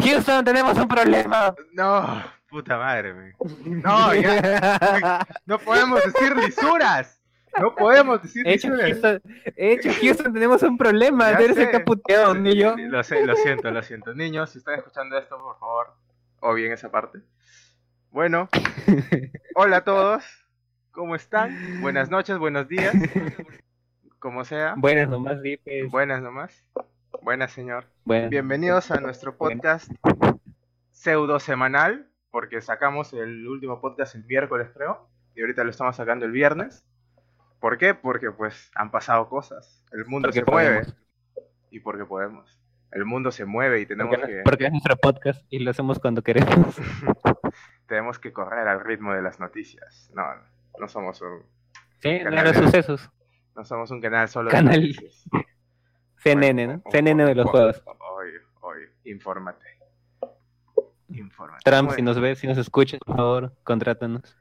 Houston, tenemos un problema. No, puta madre. No, ya. No podemos decir lisuras. No podemos decir Hecho lisuras. Houston, hecho Houston, tenemos un problema. Tú eres el caputeado, ni yo. Lo, sé, lo siento, lo siento. Niños, si están escuchando esto, por favor, o bien esa parte. Bueno, hola a todos. ¿Cómo están? Buenas noches, buenos días. Como sea. Buenas nomás, Dipes. Buenas nomás. Buenas, señor. Bueno, Bienvenidos a nuestro podcast pseudo semanal, porque sacamos el último podcast el miércoles, creo, y ahorita lo estamos sacando el viernes. ¿Por qué? Porque pues han pasado cosas. El mundo Porque se mueve y porque podemos. El mundo se mueve y tenemos porque, que porque es nuestro podcast y lo hacemos cuando queremos. tenemos que correr al ritmo de las noticias. No, no somos un, Sí, Canal no los sucesos. no somos un canal solo Canal- de noticias. CNN, ¿no? CNN de los juegos. Oye, oye, infórmate. Infórmate. Trump, ¿Cómo si nos ves, si nos escuchas, por favor, contrátanos.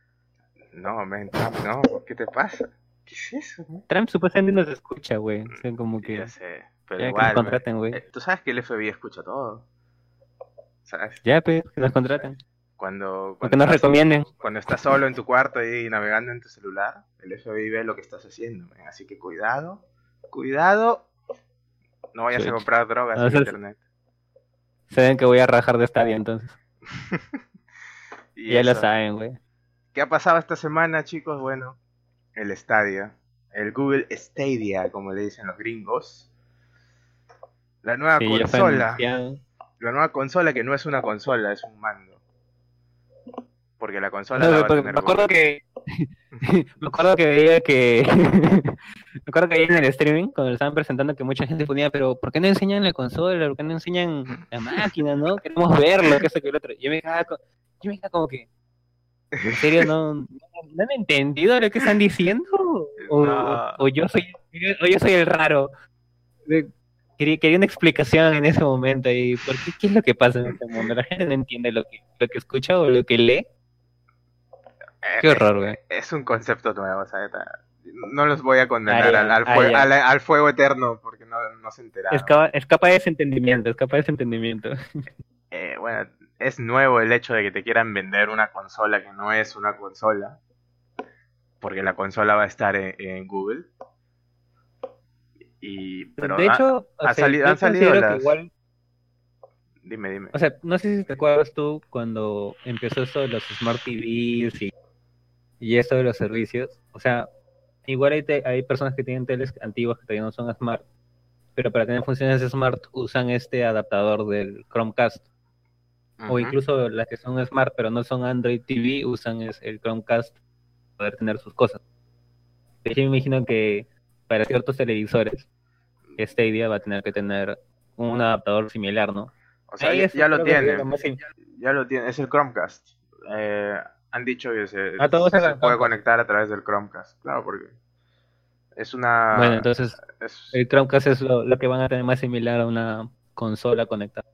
No, men, Trump, no, ¿qué te pasa? ¿Qué es eso? man? Trump supuestamente nos escucha, güey. O sea, como que. Ya sé, pero Ya que igual, nos contraten, güey. Eh, Tú sabes que el FBI escucha todo. ¿Sabes? Ya, pues, que nos contraten. Cuando, O que cuando, nos estás, recomienden. cuando estás solo en tu cuarto y navegando en tu celular, el FBI ve lo que estás haciendo, men. Así que cuidado, cuidado. No vayas a comprar drogas en eso es- internet. Saben que voy a rajar de estadio entonces. Y ya lo saben, güey. ¿Qué ha pasado esta semana, chicos? Bueno, el Stadia, el Google Stadia, como le dicen los gringos. La nueva Sí, consola, la nueva consola que no es una consola, es un mando. Porque la consola No, la va a porque tener me acuerdo Google. que. me acuerdo que veía que. me acuerdo que veía en el streaming, cuando lo estaban presentando, que mucha gente ponía, pero ¿por qué no enseñan la consola? ¿Por qué no enseñan la máquina, no? Queremos verlo, que eso que el otro. Yo me quedaba, yo me quedaba como que. ¿En serio no, no, no han entendido lo que están diciendo? ¿O, No. o- o yo, soy, o yo soy el raro? Quería, quería una explicación en ese momento y por qué, qué es lo que pasa en este mundo. La gente no entiende lo que, lo que escucha o lo que lee. Eh, Qué horror, güey. Es un concepto nuevo, ¿sabes? No los voy a condenar al, al fue- ya. al- al fuego eterno porque no, no se enteraron. Escapa, escapa de ese entendimiento, escapa de ese entendimiento. Eh, bueno, es nuevo el hecho de que te quieran vender una consola que no es una consola. Porque la consola va a estar en, en Google. Y, pero de ha- hecho, o ha sea, han salido las- igual, dime, dime. o sea, no sé si te acuerdas tú cuando empezó esto de los Smart TVs y, y esto de los servicios. O sea, igual hay, te- hay personas que tienen teles antiguas que todavía no son Smart, pero para tener funciones Smart usan este adaptador del Chromecast. O incluso las que son Smart pero no son Android TV usan es el Chromecast para poder tener sus cosas. De hecho, me imagino que para ciertos televisores, Stadia va a tener que tener un adaptador similar, ¿no? O sea, Ahí ya, lo tiene. Ya lo tiene. Es el Chromecast. Eh, han dicho que se, puede conectar a través del Chromecast. Claro, porque es una. Bueno, entonces es- el Chromecast es lo, lo que van a tener más similar a una consola conectada.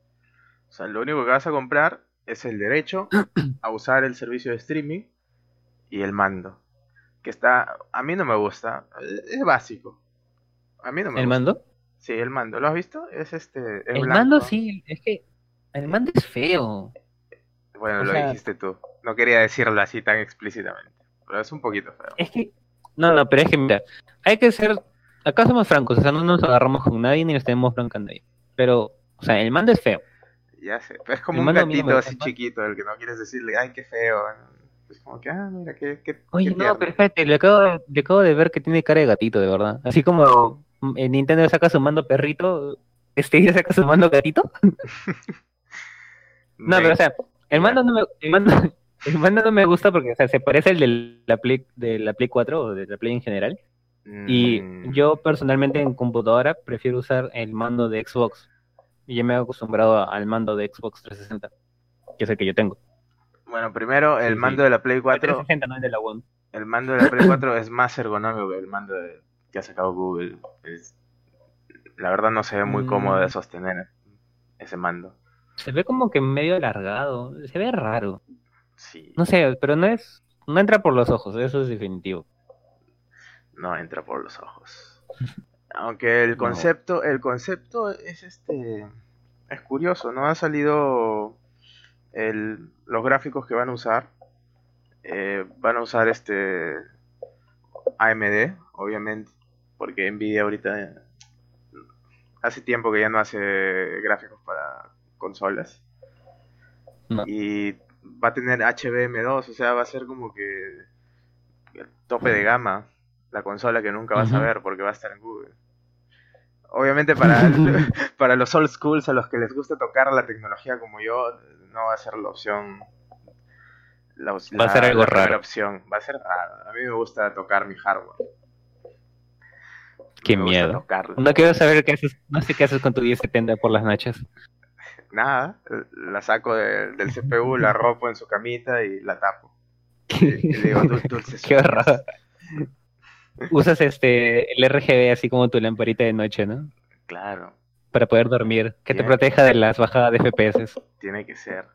O sea, lo único que vas a comprar es el derecho a usar el servicio de streaming y el mando. Que está. A mí no me gusta. Es básico. A mí no me ¿El gusta. mando? Sí, el mando. ¿Lo has visto? Es este. es El blanco. mando sí, es que el mando es feo. Bueno, o lo sea- dijiste tú. No quería decirlo así tan explícitamente. Pero es un poquito feo. Es que, no, no, pero es que mira, hay que ser, acá somos francos, o sea, no nos agarramos con nadie ni nos tenemos bronca a nadie. Pero, o sea, el mando es feo. Ya sé. Pero es como El un gatito así chiquito, el que no quieres decirle, ay, qué feo. Es como que, ah, mira, qué. qué Oye, qué no, pero espérate, le acabo, de, le acabo de ver que tiene cara de gatito, de verdad. Así como en Nintendo saca su mando perrito, este ya saca su mando gatito. No, pero o sea, el mando no me, el mando, el mando no me gusta porque, o sea, se parece al de la Play, de la Play 4 o de la Play en general. Y mm, yo personalmente en computadora prefiero usar el mando de Xbox. Y ya me he acostumbrado al mando de Xbox 360, que es el que yo tengo. Bueno, primero, el Sí, sí. mando de la Play El 4. 360 no es de la One. El mando de la Play 4 es más ergonómico que el mando de- que ha sacado Google. Es- la verdad no se ve muy Mm. cómodo de sostener ese mando. Se ve como que medio alargado, se ve raro. Sí, No sé, pero no es, no entra por los ojos, eso es definitivo. no entra por los ojos. Aunque el No. concepto, el concepto es este es curioso, ¿no? Ha salido el, los gráficos que van a usar eh, van a usar este AMD, obviamente, porque Nvidia ahorita hace tiempo que ya no hace gráficos para consolas. No. Y va a tener HBM2, o sea, va a ser como que el tope de gama la consola que nunca vas a ver porque va a estar en Google. Obviamente para, para los old schools, a los que les gusta tocar la tecnología como yo, no va a ser la opción. La, Va a ser algo la raro. opción. Va a ser raro. A mí me gusta tocar mi hardware. Qué Me miedo. No quiero saber qué haces, no sé qué haces con tu 1070 por las noches. Nada, la saco de- del CPU, la ropo en su camita y la tapo. Y, y le digo, "Dul- dulces Qué sueños". horror. Usas este el RGB así como tu lamparita de noche, ¿no? Claro, Para poder dormir, que te proteja de las bajadas de FPS. tiene que ser.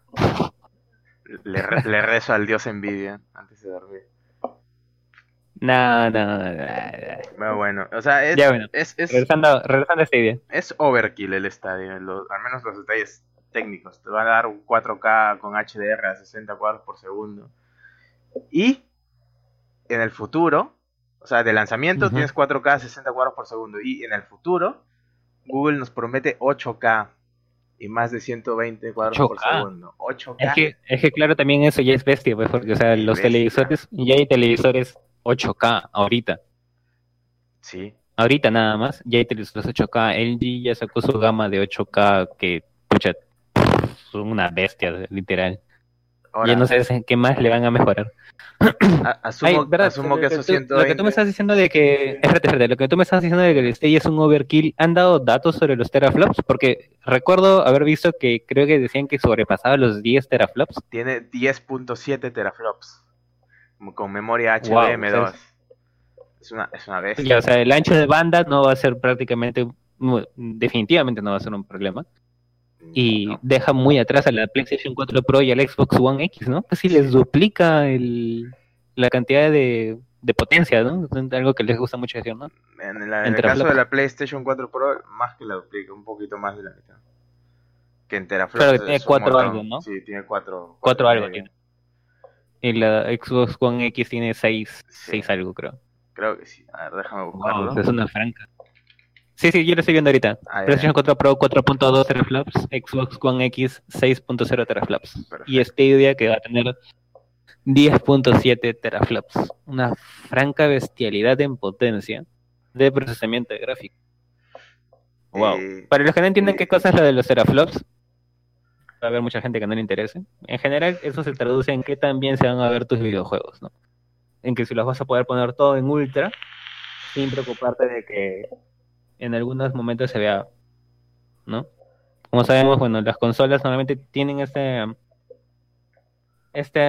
Le, re- le rezo al dios envidia antes de dormir. No, no, no, no, bueno, o sea, es, Ya, bueno. es, es, Regresando, regresando a esta idea. es overkill el estadio, al menos los detalles técnicos. Te van a dar un 4K con HDR a 60 cuadros por segundo. Y en el futuro, o sea, de lanzamiento Ujú. tienes 4K a 60 cuadros por segundo. Y en el futuro, Google nos promete 8K y más de 120 cuadros por 8K. segundo. 8K. Es que, es que claro, también eso ya es bestia, pues, porque, o sea, los bestia. televisores, ya hay televisores 8K ahorita. Sí, Ahorita nada más, ya hay televisores 8K. LG ya sacó su gama de 8K que, pucha, son una bestia, literal. ahora, ya no en qué más le van a mejorar. asumo, Ay, ¿verdad? asumo que esos tú- 120... Lo que tú me estás diciendo de que. Espérate, espérate. Lo que tú me estás diciendo de que el Stadia es un overkill. ¿Han dado datos sobre los teraflops? Porque recuerdo haber visto que creo que decían que sobrepasaba los 10 teraflops. tiene 10.7 teraflops con memoria Wow, HBM2. o sea, es una es una bestia. Ya, o sea, el ancho de banda no va a ser prácticamente. Definitivamente no va a ser un problema. Y No. deja muy atrás a la PlayStation 4 Pro y al Xbox One X, ¿no? Casi les duplica el, la cantidad de, de potencia, ¿no? Algo que les gusta mucho decir, ¿no? En, la- en el caso de la PlayStation 4 Pro, más que la duplica, un poquito más de la mitad. Que en teraflops. Claro, que tiene cuatro algo, ¿no? Sí, tiene 4. Cuatro algo tiene. Y la Xbox One X tiene 6, Sí. 6 algo, creo. Creo que sí. A ver, déjame buscarlo. Wow, es una franca. Sí, sí, yo lo estoy viendo ahorita. Ah, PlayStation ya. 4 Pro 4.2 teraflops, Xbox One X 6.0 teraflops. Perfecto. Y Stadia que va a tener 10.7 teraflops. Una franca bestialidad en potencia de procesamiento de gráfico. Wow. Eh, Para los que no entienden qué cosa es lo de los teraflops, va a haber mucha gente que no le interese. En general, eso se traduce en que también se van a ver tus videojuegos, ¿no? En que si los vas a poder poner todo en ultra, sin preocuparte de que en algunos momentos se vea, ¿no? Como sabemos, bueno, las consolas normalmente tienen este, este,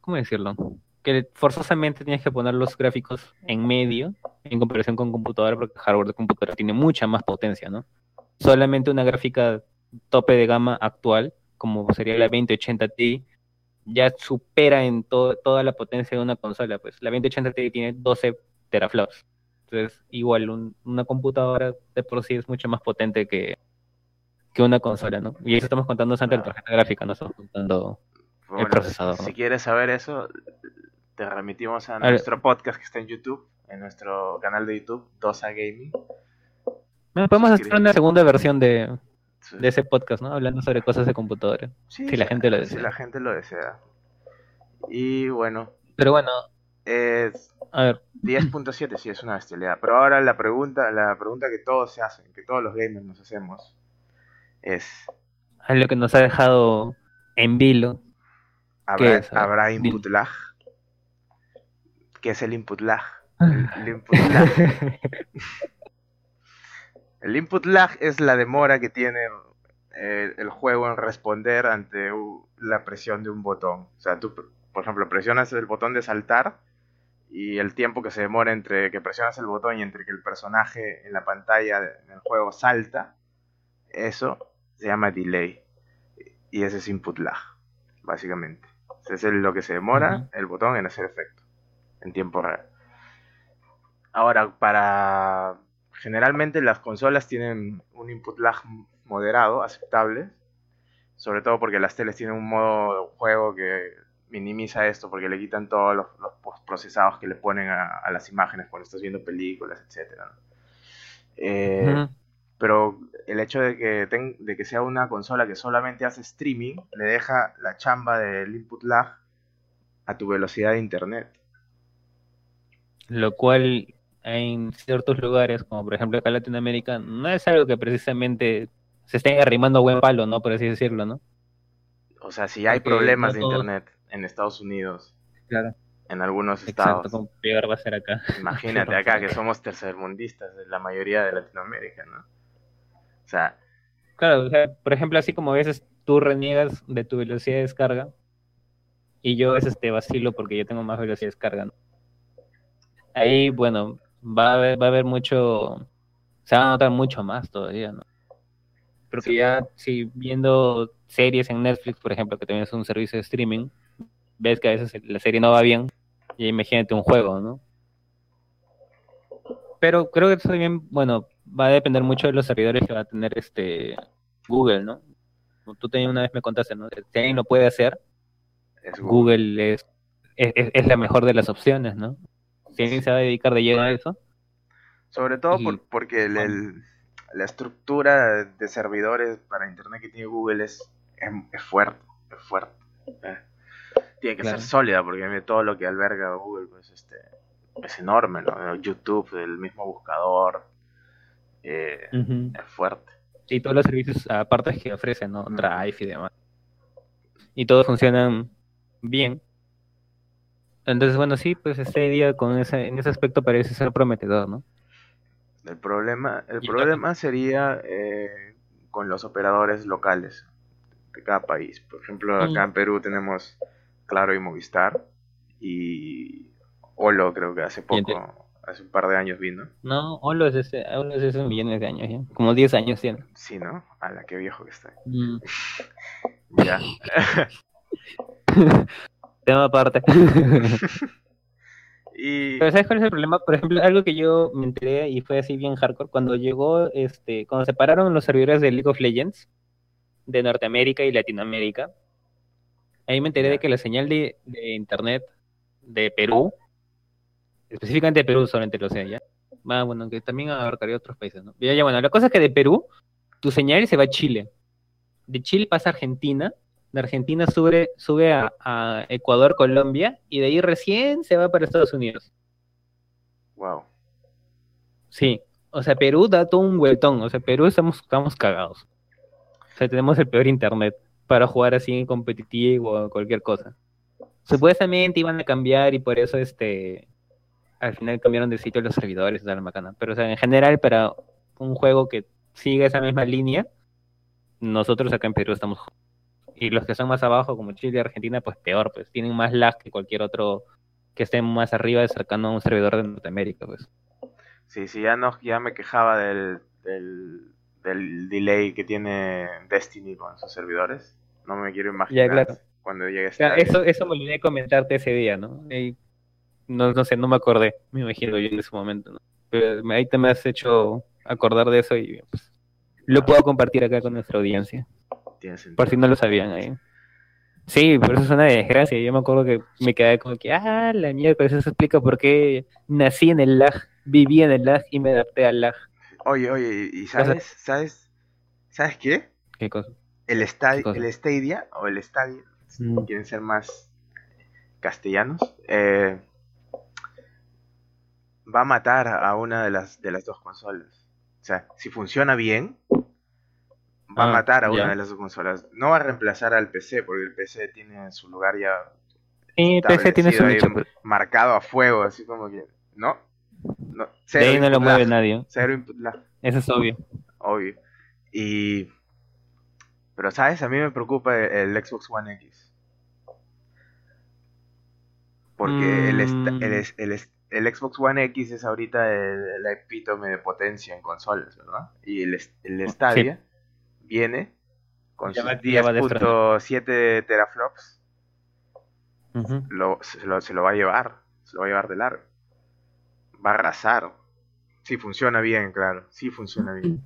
¿cómo decirlo? Que forzosamente tienes que poner los gráficos en medio en comparación con computadora, porque el hardware de computadora tiene mucha más potencia, ¿no? Solamente una gráfica tope de gama actual, como sería la 2080 Ti, ya supera en to- toda la potencia de una consola, pues la 2080 Ti tiene 12 teraflops. Entonces, igual un- una computadora de por sí es mucho más potente que, que una consola, ¿no? Y eso estamos contando antes de la tarjeta gráfica, no estamos contando bueno, procesador, Si ¿no? quieres saber eso, te remitimos a, nuestro podcast que está en YouTube, en nuestro canal de YouTube, Dosa Gaming. Bueno, podemos hacer una segunda versión de, de ese podcast, ¿no? Hablando sobre cosas de computadora. Sí, si la gente lo Si desea. la gente lo desea. Y bueno, Pero bueno, es a ver, 10.7 sí es una bestialidad. Pero ahora la pregunta, la pregunta que todos se hacen, que todos los gamers nos hacemos, es a lo que nos ha dejado en vilo. ¿Qué ¿habrá, es? A ver, ¿habrá dime. input lag? ¿Qué es el input lag? El, el input lag. El input lag es la demora que tiene eh, el juego en responder ante u- la presión de un botón. O sea, tú, por ejemplo, presionas el botón de saltar y el tiempo que se demora entre que presionas el botón y entre que el personaje en la pantalla de- del juego salta, eso se llama delay. Y ese es input lag, básicamente. Ese es lo que se demora el botón en hacer efecto, en tiempo real. Ahora, para... Generalmente las consolas tienen un input lag moderado, aceptable. Sobre todo porque las teles tienen un modo juego que minimiza esto porque le quitan todos los, los procesados que le ponen a, a, las imágenes cuando estás viendo películas, etcétera. Eh, pero el hecho de que, de que sea una consola que solamente hace streaming le deja la chamba del input lag a tu velocidad de internet. Lo cual en ciertos lugares, como por ejemplo acá en Latinoamérica, no es algo que precisamente se estén arrimando a buen palo, ¿no? Por así decirlo, ¿no? O sea, si hay problemas de internet en Estados Unidos, claro. en algunos estados. Exacto, peor va a ser acá. Imagínate acá que somos tercermundistas, la mayoría de Latinoamérica, ¿no? O sea. Claro, por ejemplo, así como a veces tú reniegas de tu velocidad de descarga, y yo a veces te vacilo porque yo tengo más velocidad de descarga, ¿no? Ahí, bueno, va a haber, va a haber mucho, se va a notar mucho más todavía, ¿no? Porque ya, si viendo series en Netflix, por ejemplo, que también es un servicio de streaming, ves que a veces la serie no va bien, y imagínate un juego, ¿no? Pero creo que eso también, bueno, va a depender mucho de los servidores que va a tener este Google, ¿no? Tú también una vez me contaste, ¿no? Si alguien lo puede hacer, Google, es, es, la mejor de las opciones, ¿no? Alguien se va a dedicar de lleno a eso. Sobre todo porque la estructura de servidores para Internet que tiene Google es, es, fuerte, es fuerte. Eh. Tiene que ser sólida porque todo lo que alberga Google pues este es enorme, ¿no? YouTube, el mismo buscador, eh, es fuerte. Y todos los servicios aparte que ofrecen, ¿no? Drive y demás. Y todos funcionan bien. Entonces, bueno, sí, pues este día con ese, en ese aspecto parece ser prometedor, ¿no? El problema, el problema sería eh, con los operadores locales de cada país. Por ejemplo, acá en Perú tenemos Claro y Movistar y Olo creo que hace poco, hace un par de años vino. No, Olo es ese, Olo es ese millones de años ya, como 10 años tiene. Sí, ¿no? A la que viejo que está. Mm. ya. Tema aparte. y... Pero ¿sabes cuál es el problema? Por ejemplo, algo que yo me enteré y fue así bien hardcore, cuando llegó, este, cuando separaron los servidores de League of Legends de Norteamérica y Latinoamérica, ahí me enteré de que la señal de, de internet de Perú, específicamente de Perú solamente lo sé ya, ah, bueno, que también abarcaría otros países, ¿no? Ya, ya, bueno, la cosa es que de Perú, tu señal se va a Chile, de Chile pasa a Argentina, de Argentina sube, sube a, Ecuador, Colombia, y de ahí recién se va para Estados Unidos. Wow. Sí, o sea, Perú da todo un vueltón, o sea, Perú estamos, estamos cagados. O sea, tenemos el peor internet para jugar así en competitivo o cualquier cosa. Supuestamente iban a cambiar y por eso este al final cambiaron de sitio los servidores, de la macana. Pero o sea, en general para un juego que sigue esa misma línea, nosotros acá en Perú estamos y los que son más abajo, como Chile y Argentina, pues peor, pues tienen más lag que cualquier otro que esté más arriba cercano a un servidor de Norteamérica, pues. Sí, sí, ya no, ya me quejaba del, del, delay que tiene Destiny con sus servidores. No me quiero imaginar cuando llegue este eso, eso me olvidé comentarte ese día, ¿no? no, no sé, no me acordé, me imagino yo en ese momento, ¿no? Pero ahí te me has hecho acordar de eso y pues, lo puedo compartir acá con nuestra audiencia. Por si no lo sabían ahí. Sí, pero eso es una desgracia. Yo me acuerdo que me quedé como que, ah, la mierda, eso se explica por qué nací en el lag, viví en el lag y me adapté al lag. Oye, oye, ¿y sabes, sabes, sabes qué? ¿Qué cosa? El, el Stadia, o el Stadia, si mm. quieren ser más castellanos, eh, va a matar a una de las, de las dos consolas. O sea, si funciona bien, va a ah, matar a una de las dos consolas. No va a reemplazar al PC, porque el PC tiene su lugar ya. Sí, PC tiene su nicho. Marcado a fuego, así como que. ¿No? no de ahí no lo mueve nadie. Cero input lag. Eso es obvio. Obvio. Y. Pero, ¿sabes? A mí me preocupa el, Xbox One X. Porque el, mm. el, el, el, Xbox One X es ahorita el, epítome de potencia en consolas, ¿verdad? Y el, el Stadia viene con sus 10.7 teraflops, se, lo, va a llevar, se lo va a llevar de largo. Va a arrasar. Si funciona bien, claro, si funciona bien.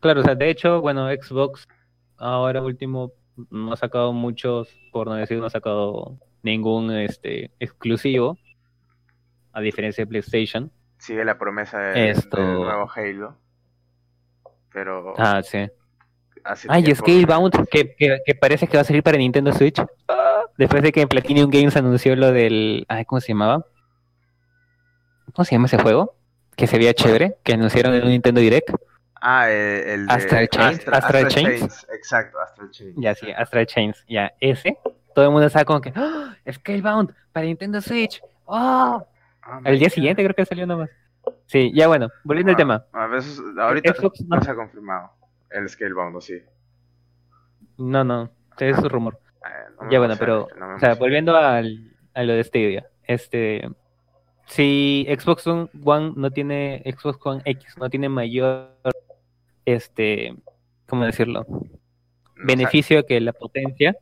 Claro, o sea, de hecho, bueno, Xbox ahora último no ha sacado muchos, por no decir, no ha sacado ningún este exclusivo, a diferencia de PlayStation. Sigue la promesa de, Esto- del nuevo Halo. Pero Ah, sí. Ay, tiempo- Scalebound, que, que, que parece que va a salir para Nintendo Switch. Ah, Después de que en Platinum Games anunció lo del. Ay, ¿cómo se llamaba? ¿Cómo se llama ese juego? Que se veía chévere, que anunciaron en un Nintendo Direct. Ah, eh, el de Astral Chains, Astra- Astral Chains. Exacto, Astral Chains. Ya, sí, Astral Chains. Ya, ese. Todo el mundo estaba como que. ¡Ah! Scalebound para Nintendo Switch. ¡Oh! Ah, Al día siguiente creo que salió nomás. Sí, ya bueno, volviendo al Ah, tema. A veces, ahorita Xbox no- no se ha confirmado el Scalebound, ¿o sí? No, no, es su rumor. Eh, no me Ya bueno, pero, no o sea, volviendo al, a lo de Stadia, este, si Xbox One no tiene, Xbox One X no tiene mayor, este, ¿cómo decirlo? O sea, Beneficio que la potencia,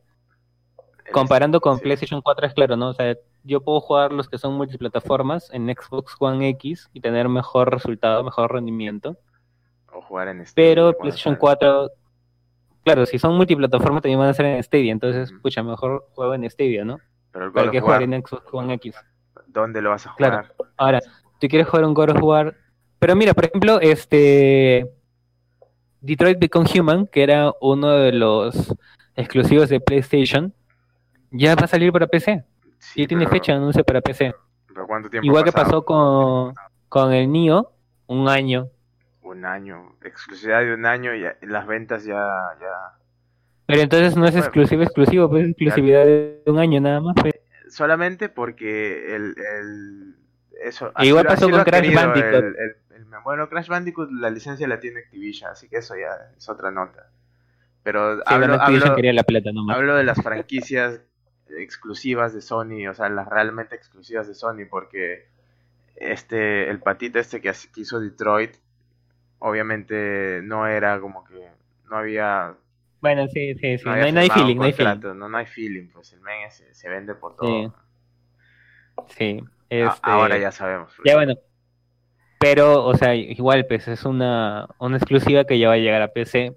comparando con sí. PlayStation 4 es claro, ¿no? O sea, yo puedo jugar los que son multiplataformas en Xbox One X y tener mejor resultado, mejor rendimiento, O jugar en Steam pero PlayStation salga. 4, claro, si son multiplataformas también van a ser en Stadia, entonces, Ujú. pucha, mejor juego en Stadia, ¿no? Pero el ¿Para qué jugar en Xbox One X? ¿dónde lo vas a Claro. jugar? Ahora, tú quieres jugar un God of War. Pero mira, por ejemplo, este. Detroit Become Human, que era uno de los exclusivos de PlayStation, ya va a salir para PC. Sí, Y tiene pero- fecha de anuncio para PC. ¿Pero cuánto tiempo Igual que pasó con, con el Nio, un año. Un año. Exclusividad de un año y las ventas ya... ya... Pero entonces no es Bueno. exclusivo, exclusivo, pues es exclusividad de un año nada más. pues. Solamente porque el... el... Eso, E igual pasó con Crash Bandicoot. el- el- el- bueno, Crash Bandicoot la licencia la tiene Activision, así que eso ya es otra nota. Pero Sí, hablo, bueno, Activision hablo- quería la plata nomás. Hablo de las franquicias exclusivas de Sony, o sea, las realmente exclusivas de Sony, porque este, el patito este que, hizo Detroit, obviamente no era como que, no había, Bueno, sí, sí, sí. no hay, no feeling, no hay feeling. no, no hay feeling, pues el men se, se vende por todo. Sí. Este... Ahora ya sabemos. Ya bueno. Pero, o sea, igual, pues es una, una exclusiva que ya va a llegar a PC.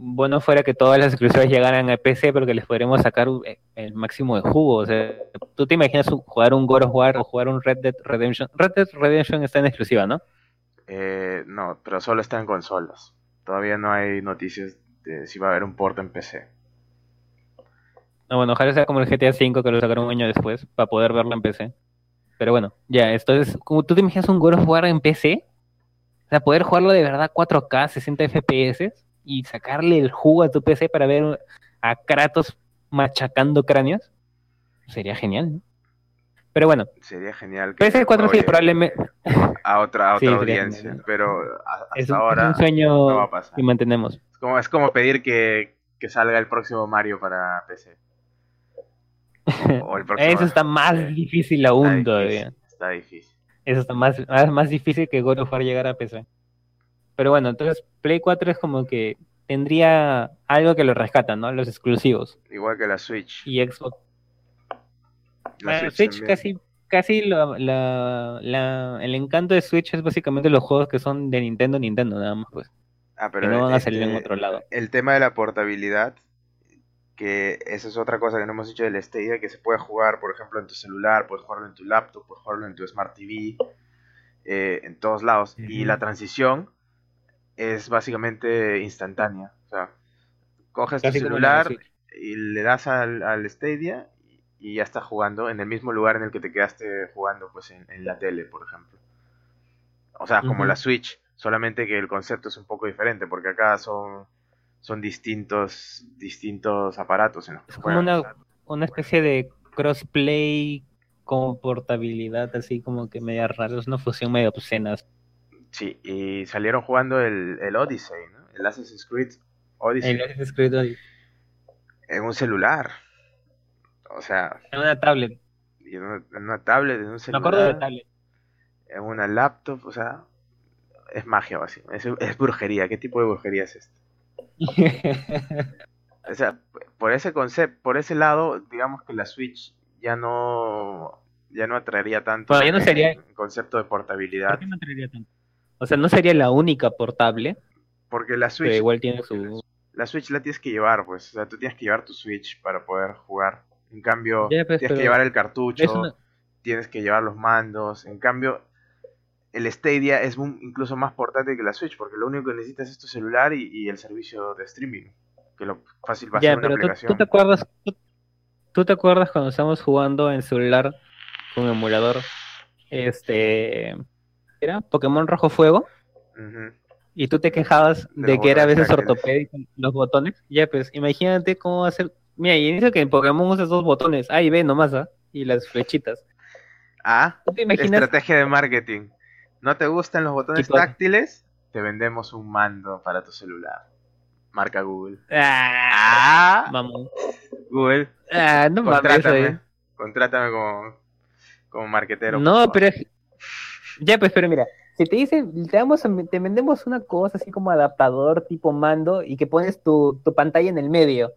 Bueno, fuera que todas las exclusivas llegaran a PC, pero que les podremos sacar uh, el máximo de jugo. O sea, tú te imaginas jugar un God of War o jugar un Red Dead Redemption. Red Dead Redemption está en exclusiva, ¿no? Eh, no, pero solo está en consolas. Todavía no hay noticias de si va a haber un port en PC. No, bueno, ojalá sea como el GTA V que lo sacaron un año después para poder verlo en PC. Pero bueno, ya, esto es. Como tú te imaginas un God of War en PC, o sea, poder jugarlo de verdad 4K, 60 FPS y sacarle el jugo a tu PC para ver a Kratos machacando cráneos, sería genial, ¿no? Pero bueno, Sería genial que PS4 sí, probablemente a otra, a otra audiencia, genial. pero a- hasta es un, es ahora un sueño no va a pasar. que mantenemos. Es como, es como pedir que, que salga el próximo Mario para PC. O el próximo- Eso está más difícil está aún difícil, todavía. Está difícil. Eso está más, más, más difícil que God of War llegar a PC. Pero bueno, entonces Play 4 es como que tendría algo que lo rescata, ¿no? Los exclusivos. Igual que la Switch. Y Xbox. La Bueno, Switch, también. casi, casi lo- la, la- el encanto de Switch es básicamente los juegos que son de Nintendo, Nintendo, nada más, pues. Ah, Que no van a salir en este, otro lado. El tema de la portabilidad, que esa es otra cosa que no hemos dicho del Stadia, que se puede jugar, por ejemplo, en tu celular, puedes jugarlo en tu laptop, puedes jugarlo en tu Smart TV, eh, en todos lados. Y la transición es básicamente instantánea. O sea, coges tu Casi celular y le das al, al Stadia y ya estás jugando en el mismo lugar en el que te quedaste jugando pues en, en la tele, por ejemplo. O sea, como la Switch, solamente que el concepto es un poco diferente, porque acá son, son distintos, distintos aparatos en los que Es como una, una especie de crossplay con portabilidad, así como que media rara. Es una fusión medio obscena. Sí, y salieron jugando el, el Odyssey, ¿no? El Assassin's Creed Odyssey El Assassin's Creed Odyssey. en un celular. O sea, En una tablet. y en una, en una tablet, en un Me celular. acuerdo de tablet. en una laptop, o sea, es magia básico, es, es brujería. ¿Qué tipo de brujería es esto? O sea, por ese concepto, por ese lado, digamos que la Switch ya no ya no atraería tanto Bueno, ya no el- sería- el concepto de ¿Por portabilidad. qué no traería tanto? O sea, no sería la única portable, Porque la Pero Switch, igual tiene su... la Switch la tienes que llevar, pues. O sea, tú tienes que llevar tu Switch para poder jugar. En cambio, pues, tienes pero que llevar el cartucho, una- tienes que llevar los mandos. En cambio, el Stadia es un- incluso más portátil que la Switch, porque lo único que necesitas es tu celular y, y el servicio de streaming. Que lo fácil va a Ya, ser una pero tú, aplicación. tú te acuerdas, tú, tú te acuerdas cuando estábamos jugando en celular con emulador, este, ¿era? Pokémon Rojo Fuego, y tú te quejabas De que era a veces ortopédico los botones. Ya, pues, imagínate cómo va a ser. Mira, y dice que en Pokémon usas dos botones, A y B nomás, ¿ah? Y las flechitas. Ah, ¿Tú te imaginas? estrategia de marketing. ¿No te gustan los botones táctiles? Te vendemos un mando para tu celular. Marca Google. Ah, Ah, mamón. Google, Ah, no mames. contrátame. eh. Contrátame como, como marquetero. No, pero es- ya pues, pero mira, si te dicen, te damos, te vendemos una cosa así como adaptador tipo mando y que pones tu, tu pantalla en el medio.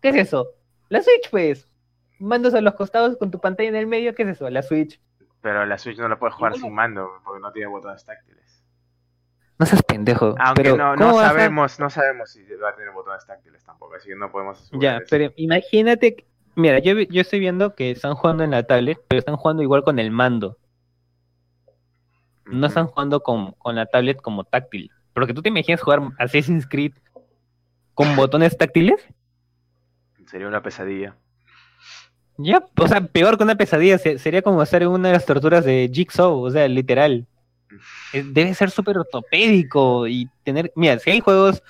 ¿Qué es eso? La Switch, pues. Mandos a los costados con tu pantalla en el medio, ¿qué es eso? La Switch. Pero la Switch no la puedes jugar sin mando porque no tiene botones táctiles. No seas pendejo. Aunque pero no, ¿cómo no vas a- sabemos, no sabemos si va a tener botones táctiles tampoco, así que no podemos Ya, eso. pero imagínate, mira, yo, yo estoy viendo que están jugando en la tablet, pero están jugando igual con el mando. No están jugando con, con la tablet como táctil. Porque tú te imaginas jugar Assassin's Creed con botones táctiles. Sería una pesadilla. Ya, o sea, peor que una pesadilla, se- sería como hacer una de las torturas de Jigsaw, o sea, literal. Eh, Debe ser súper ortopédico y tener, mira, si hay juegos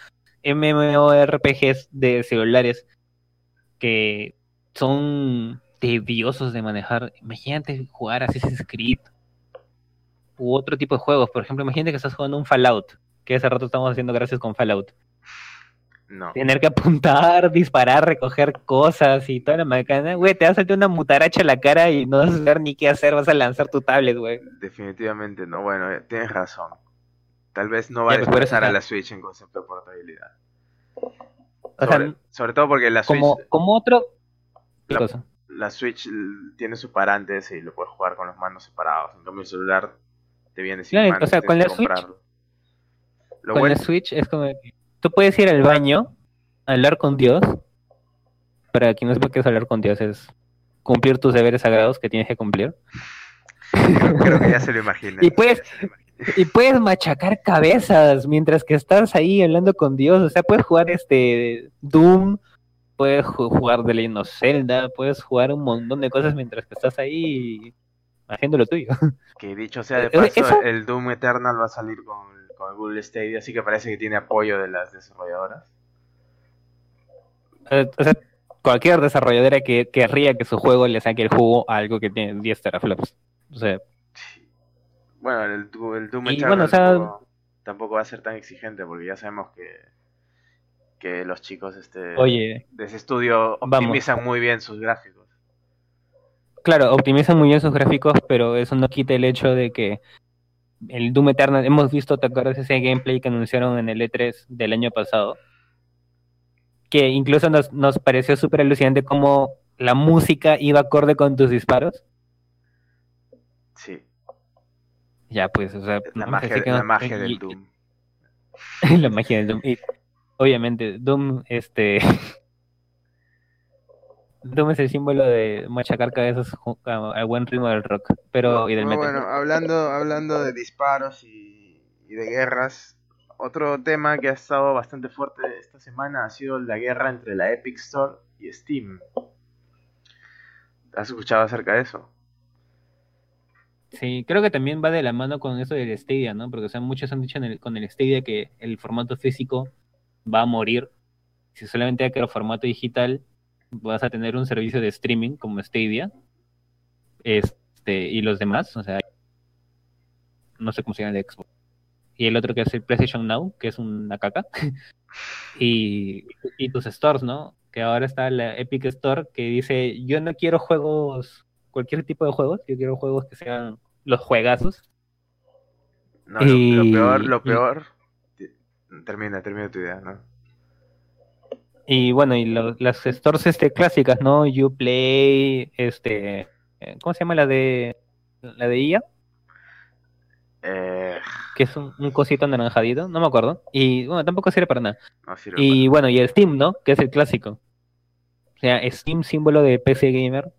MMORPGs de celulares que son tediosos de manejar, imagínate jugar Assassin's Creed u otro tipo de juegos, por ejemplo, imagínate que estás jugando un Fallout, que hace rato estamos haciendo gracias con Fallout. No. Tener que apuntar, disparar, recoger cosas y toda la macana, güey, te va a salir una mutaracha en la cara y no vas a saber ni qué hacer, vas a lanzar tu tablet, güey. Definitivamente no. Bueno, eh, tienes razón. Tal vez no va Ya, a desplazar a la Switch en concepto de portabilidad. O sobre, sea, sobre todo porque la Switch, como, como otro... ¿Qué La- Switch tiene sus parantes y lo puedes jugar con los mandos separados. En cambio el celular te viene sin Claro, mandos, o sea, con la Switch- comprarlo. Lo con bueno, la Switch es como que tú puedes ir al baño, hablar con Dios. Para quien no sepa qué es hablar con Dios, es cumplir tus deberes sagrados que tienes que cumplir. creo que ya se lo imagina. Y puedes, y puedes machacar cabezas mientras que estás ahí hablando con Dios. O sea, puedes jugar este Doom, puedes ju- jugar The Legend of Zelda, puedes jugar un montón de cosas mientras que estás ahí haciendo lo tuyo. Que dicho sea de Eh, paso, eso- el Doom Eternal va a salir con, con el Google Stadia, así que parece que tiene apoyo de las desarrolladoras. Eh, O sea, cualquier desarrolladora que querría que su juego le saque el jugo a algo que tiene 10 teraflops. O sea, Sí. Bueno, el, Doom Eternal bueno, o sea- tampoco, tampoco va a ser tan exigente porque ya sabemos que, que los chicos este, oye, de ese estudio Vamos. optimizan muy bien sus gráficos. Claro, optimizan muy bien sus gráficos, pero eso no quita el hecho de que el Doom Eternal, hemos visto, ¿te acuerdas ese gameplay que anunciaron en el E3 del año pasado? Que incluso nos, nos pareció súper alucinante cómo la música iba acorde con tus disparos. Sí, Ya, pues, o sea, la magia, que la magia del Doom. la magia del Doom. Y, obviamente, Doom, este. Doom es el símbolo de machacar cabezas al buen ritmo del rock, pero y del metal. bueno, hablando, hablando de disparos y, y de guerras, otro tema que ha estado bastante fuerte esta semana ha sido la guerra entre la Epic Store y Steam. ¿Has escuchado acerca de eso? Sí, creo que también va de la mano con eso del Stadia, ¿no? Porque o sea, muchos han dicho en el- con el Stadia que el formato físico va a morir. Si solamente hay que el formato digital, vas a tener un servicio de streaming como Stadia. Este, y los demás, o sea, no sé cómo se llama el de Xbox. Y el otro que es el PlayStation Now, que es una caca. y, y tus stores, ¿no? Que ahora está la Epic Store que dice, yo no quiero juegos, cualquier tipo de juegos, yo quiero juegos que sean los juegazos. No, lo, peor, lo y- peor. Termina, termina tu idea, ¿no? Y bueno, y lo- las stores este, clásicas, ¿no? Uplay, este, eh, ¿cómo se llama la de la de IA? Eh, que es un, un cosito anaranjadito, no me acuerdo. Y bueno, tampoco sirve para nada. no sirve Y bueno, y el Steam, ¿no? Que es el clásico. O sea, Steam símbolo de PC Gamer.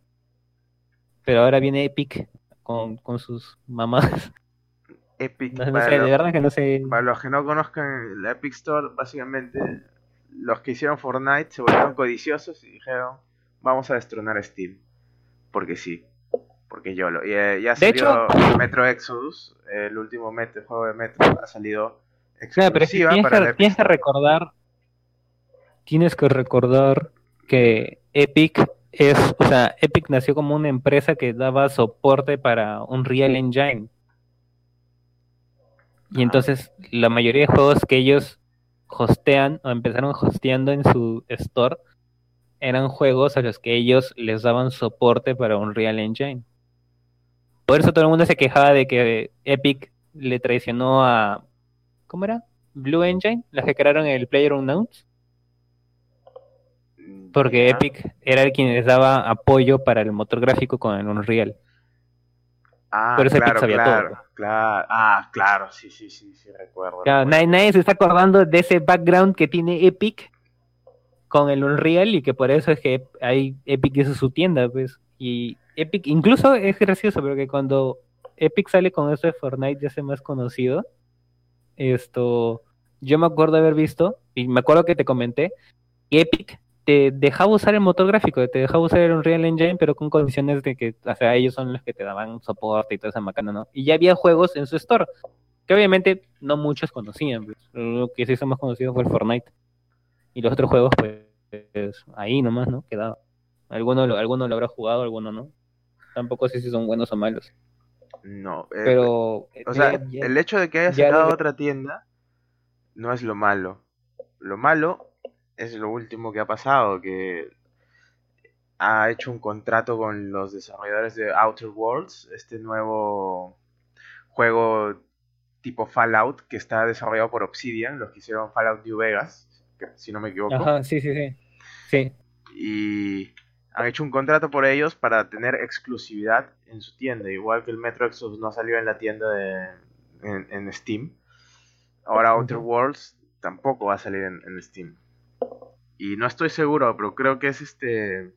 Pero ahora viene Epic con, con sus mamadas. para- Epic. No, no sé, de verdad que no sé. para los que no conozcan la Epic Store, básicamente los que hicieron Fortnite se volvieron codiciosos y dijeron, vamos a destronar Steam. Porque sí. Porque yo lo. Y, eh, ya De salió Metro Exodus, el último Metro, juego de Metro, ha salido Claro, pero es que exclusiva tienes, para que, tienes recordar. Tienes que recordar que Epic es. O sea, Epic nació como una empresa que daba soporte para un Real Engine. Y entonces la mayoría de juegos que ellos hostean o empezaron hosteando en su store eran juegos a los que ellos les daban soporte para un Real Engine. Por eso todo el mundo se quejaba de que Epic le traicionó a. ¿Cómo era? Blue Engine, las que crearon el PlayerUnknown's. Mm, Porque. Epic era el quien les daba apoyo para el motor gráfico con el Unreal. Ah, Por eso Epic claro, sabía claro, todo. claro. Ah, claro, sí, sí, sí, sí, recuerdo. Claro, recuerdo. nadie, nadie se está acordando de ese background que tiene Epic con el Unreal y que por eso es que ahí Epic hizo su tienda, pues. Y Epic, incluso es gracioso porque cuando Epic sale con eso de Fortnite ya se más conocido, esto, yo me acuerdo haber visto, y me acuerdo que te comenté, que Epic te dejaba usar el motor gráfico, te dejaba usar el Unreal Engine, pero con condiciones de que, o sea, ellos son los que te daban soporte y toda esa macana, ¿no? Y ya había juegos en su store, que obviamente no muchos conocían, pues. lo que se hizo más conocido fue el Fortnite. Y los otros juegos, pues, ahí nomás, ¿no? Quedaba. Alguno, lo- alguno lo habrá jugado, alguno no. Tampoco sé si son buenos o malos. No, eh, Pero. o sea, ya- ya- el hecho de que haya ya sacado lo- otra tienda no es lo malo. Lo malo es lo último que ha pasado, que ha hecho un contrato con los desarrolladores de Outer Worlds, este nuevo juego tipo Fallout que está desarrollado por Obsidian, los que hicieron Fallout New Vegas, que- si no me equivoco. Ajá, sí, sí, sí. Sí. y han hecho un contrato por ellos para tener exclusividad en su tienda, igual que el Metro Exodus no salió en la tienda de en, en Steam. Ahora Outer. Worlds tampoco va a salir en, en Steam. Y no estoy seguro, pero creo que es este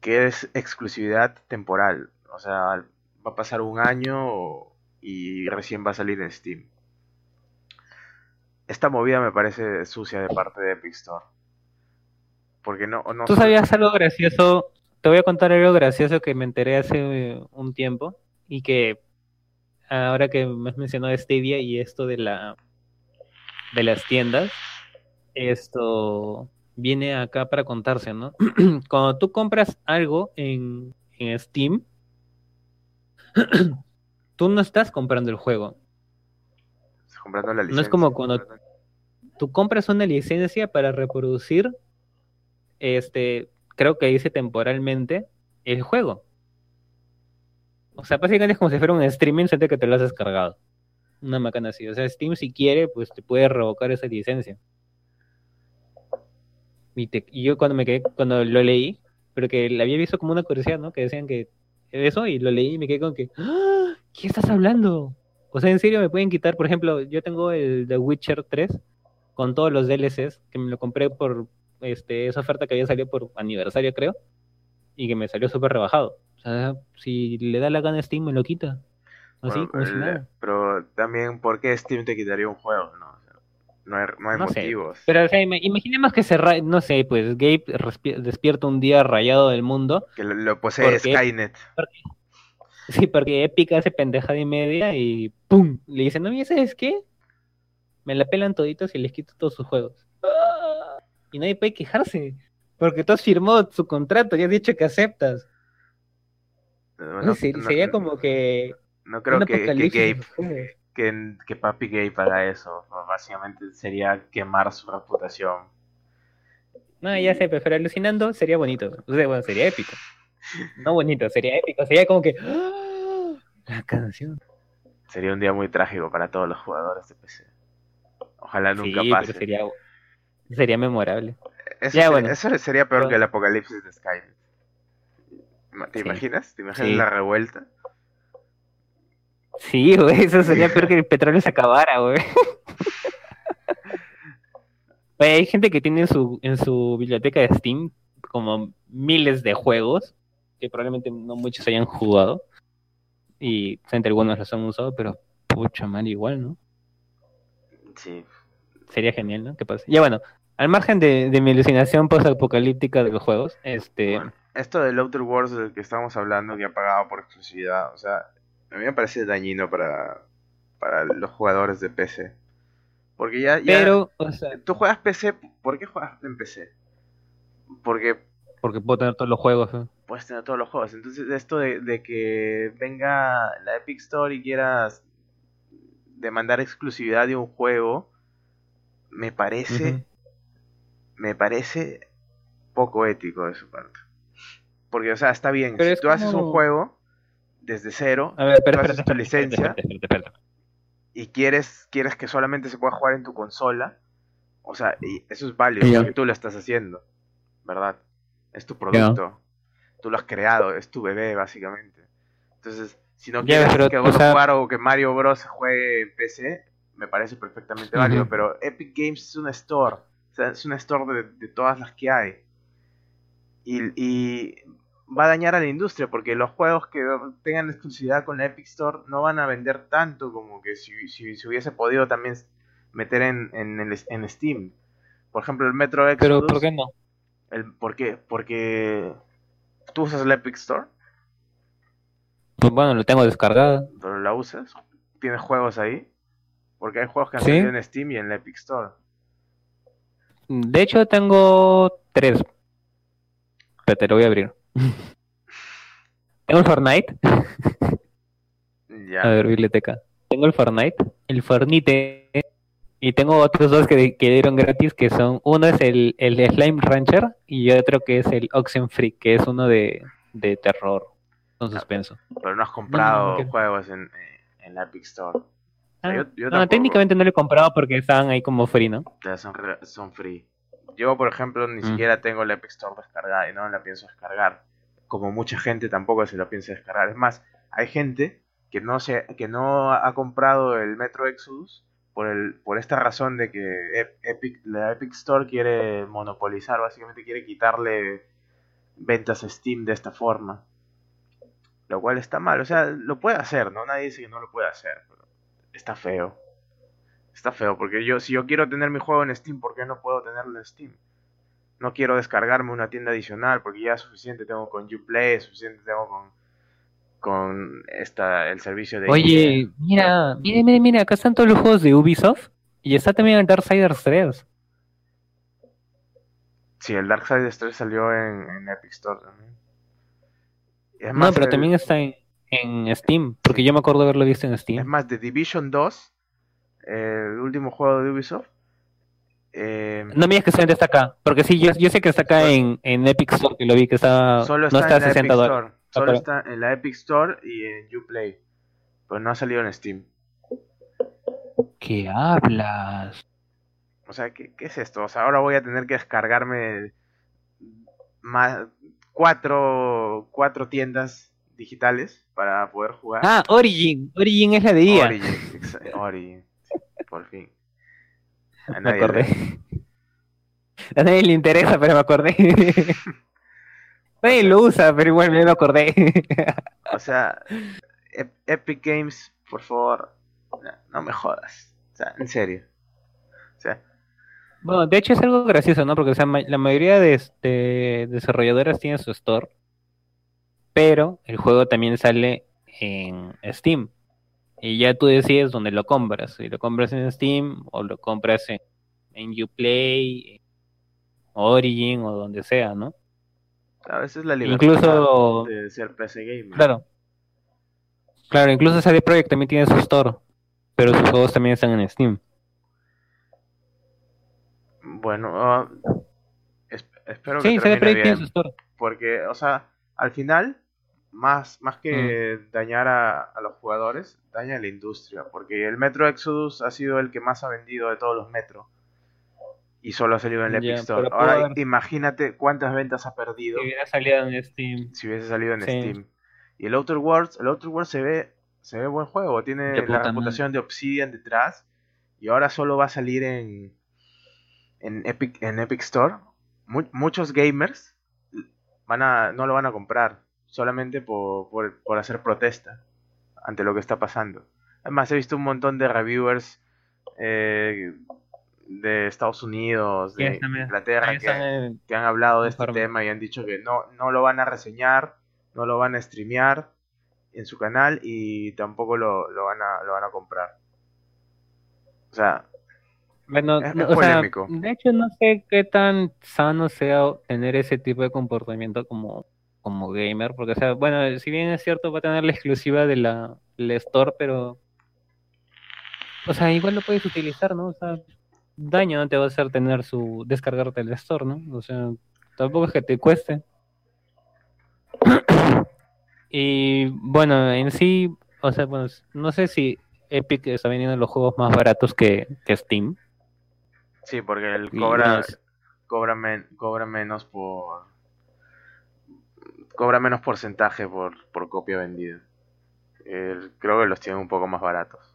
que es exclusividad temporal, o sea, va a pasar un año y recién va a salir en Steam. Esta movida me parece sucia de parte de Epic Store. Porque no, no ¿Tú sabías algo gracioso? Te voy a contar algo gracioso que me enteré hace un tiempo y que ahora que me has mencionado Stadia y esto de la de las tiendas, esto viene acá para contarse, ¿no? Cuando tú compras algo en, en Steam, tú no estás comprando el juego, comprando la No es licencia. como cuando- tú compras una licencia para reproducir, este, creo que dice temporalmente, el juego. O sea, básicamente es como si fuera un streaming, siente que te lo has descargado. Una macana así. O sea, Steam si quiere, pues te puede revocar esa licencia. Y, te- y yo cuando me quedé, cuando lo leí, pero que la había visto como una curiosidad, ¿no? Que decían que eso, y lo leí y me quedé con que, ¡Ah! ¿qué estás hablando? O sea, en serio me pueden quitar, por ejemplo, yo tengo el The Witcher 3 con todos los DLCs, que me lo compré por este, esa oferta que había salido por aniversario, creo, y que me salió súper rebajado. O sea, si le da la gana a Steam, me lo quita. Así, Bueno, el- pero también, ¿por qué Steam te quitaría un juego? No, no hay, no hay No sé, motivos. Pero, o sea, ima- imaginemos que se, ra- no sé, pues Gabe despierta un día rayado del mundo. Que lo, lo posee. Skynet. Sí, porque Epic hace pendejada y media y ¡pum! Le dicen, no, ¿y sabes qué? Me la pelan toditos y les quito todos sus juegos. ¡Ah! Y nadie puede quejarse. Porque tú has firmado su contrato y has dicho que aceptas. No, No, se- no- sería como que. no creo que, que Gabe. Que, que Papi Gabe haga eso. Básicamente sería quemar su reputación. No, ya sé, pero alucinando sería bonito. O sea, bueno, sería épico. No bonito, sería épico. Sería como que. ¡ah! La canción. Sería un día muy trágico para todos los jugadores de PC. Ojalá nunca sí, pase. pero sería, sería memorable. Eso, Ya, sería, bueno. eso sería peor que el apocalipsis de Skynet. ¿Te Sí. imaginas? ¿Te imaginas Sí. la revuelta? Sí, güey, eso sería peor que el petróleo se acabara, güey. Güey, hay gente que tiene en su, en su biblioteca de Steam como miles de juegos que probablemente no muchos hayan jugado y entre algunos los han usado, pero pucha mal igual, ¿no? Sí. Sería genial, ¿no? ¿Qué pasa? Ya bueno, al margen de, de mi alucinación post-apocalíptica de los juegos, este... Bueno, esto del Outer Worlds del que estamos hablando, que ha pagado por exclusividad, o sea, a mí me parece dañino para, para los jugadores de PC. Porque ya, ya Pero, o sea, tú juegas PC, ¿por qué juegas en PC? Porque porque puedo tener todos los juegos. ¿eh? puedes tener todos los juegos. Entonces, esto de, de que venga la Epic Store y quieras demandar exclusividad de un juego, me parece, me parece poco ético de su parte. Porque, o sea, está bien, Pero si es tú haces un juego desde cero, A ver, espera, tú espera, haces tu espera, licencia espera, espera, espera. y quieres, quieres que solamente se pueda jugar en tu consola, o sea, y eso es válido Ya. porque tú lo estás haciendo, ¿verdad? Es tu producto, tú lo has creado, es tu bebé básicamente. Entonces, si no quieres pero, que o God of sea- War o que Mario Bros juegue en PC, me parece perfectamente válido, pero Epic Games es una store, o sea, es una store de, de todas las que hay. Y, y va a dañar a la industria porque los juegos que tengan exclusividad con la Epic Store no van a vender tanto como que si, si se hubiese podido también meter en, en, el- en Steam. Por ejemplo, el Metro Exodus. Pero, ¿por qué no? El, ¿Por qué? Porque tú usas la Epic Store, Pues bueno, lo tengo descargado. pero la usas. Tienes juegos ahí. Porque hay juegos que han Sí. salido en Steam y en la Epic Store. De hecho, tengo tres. Pero te lo voy a abrir. tengo el Fortnite. Ya. A ver, biblioteca. Tengo el Fortnite, el Fornite. Y tengo otros dos que, que dieron gratis, que son, uno es el, el Slime Rancher y otro que es el Oxenfree, que es uno de, de terror con suspenso. Pero no has comprado No, no, no. juegos en, en la Epic Store. Ah, yo- yo no, técnicamente no lo he comprado porque estaban ahí como free, ¿no? Son, son free. Yo, por ejemplo, ni Mm. siquiera tengo la Epic Store descargada y no la pienso descargar. Como mucha gente tampoco se la piensa descargar. Es más, hay gente que no se, que no ha comprado el Metro Exodus por el, por esta razón de que Ep- Epic, la Epic Store quiere monopolizar, básicamente quiere quitarle ventas a Steam de esta forma. Lo cual está mal, o sea, lo puede hacer, ¿no? Nadie dice que no lo puede hacer, pero está feo. Está feo, porque yo, si yo quiero tener mi juego en Steam, ¿por qué no puedo tenerlo en Steam? No quiero descargarme una tienda adicional, porque ya es suficiente tengo con Uplay, suficiente tengo con, con esta, el servicio de... Oye, mira, mira, mira, mira, acá están todos los juegos de Ubisoft y está también el Darksiders 3. Sí, el Darksiders 3 salió en, en Epic Store también. Es No, pero el- también está en, en Steam, porque yo me acuerdo haberlo visto en Es Steam. más, The Division 2, eh, el último juego de Ubisoft, eh, No me digas que solamente está acá, porque sí, yo, yo sé que está acá en, en Epic Store, que lo vi que está, solo no está, en la 60 Epic dólares. Store. Solo está en la Epic Store y en Uplay. Pero no ha salido en Steam. ¿Qué hablas? O sea, ¿qué, qué es esto? O sea, ahora voy a tener que descargarme más cuatro, cuatro tiendas digitales para poder jugar. Ah, Origin. Origin es la de IA. Origin, exa- Origin, por fin. A Me nadie acordé. le- A nadie le interesa, pero me acordé. Nadie lo usa, pero igual me acordé. O sea, Ep- Epic Games, por favor, no, no me jodas. O sea, en serio. O sea, Bueno, de hecho es algo gracioso, ¿no? Porque o sea, ma- la mayoría de, de desarrolladoras tienen su store, pero el juego también sale en Steam. Y ya tú decides dónde lo compras. Si lo compras en Steam o lo compras en, en Uplay, en Origin o donde sea, ¿no? a veces la libertad Incluso, de ser PC Gamer. claro. Claro, incluso CD Projekt también tiene su store, pero sus juegos también están en Steam. Bueno, ah, es- espero que Sí, CD termine Projekt tiene bien. su store. Porque, o sea, al final, más, más que Mm. dañar a, a los jugadores, daña a la industria. Porque el Metro Exodus ha sido el que más ha vendido de todos los Metro. Y solo ha salido en el Epic Store. Ahora, haber- imagínate cuántas ventas ha perdido Si hubiera salido en Steam. si hubiese salido en Sí. Steam. Y el Outer Worlds, el Outer Worlds se ve, se ve buen juego, tiene la puta reputación de Obsidian detrás y ahora solo va a salir en en Epic en Epic Store. Mu- muchos gamers van a no lo van a comprar solamente por, por, por hacer protesta ante lo que está pasando. Además, he visto un montón de reviewers eh, de Estados Unidos, de Inglaterra, que, han hablado de este tema y han dicho que no, no lo van a reseñar, no lo van a streamear en su canal y tampoco lo, lo van, a, lo van a comprar. O sea, Bueno, Es- es o sea, polémico. de hecho no sé qué tan sano sea tener ese tipo de comportamiento como, como gamer, porque o sea, bueno, si bien es cierto va a tener la exclusiva de la, la Store, pero o sea, igual lo puedes utilizar, ¿no? O sea, daño no te va a hacer tener su descargarte el Store, ¿no? O sea, tampoco es que te cueste. Y bueno, en sí, o sea, bueno, no sé si Epic está vendiendo los juegos más baratos que, que Steam. sí, porque él Y cobra, bueno, cobra, men- cobra menos por... Cobra menos porcentaje por, por copia vendida. Creo que los tiene un poco más baratos.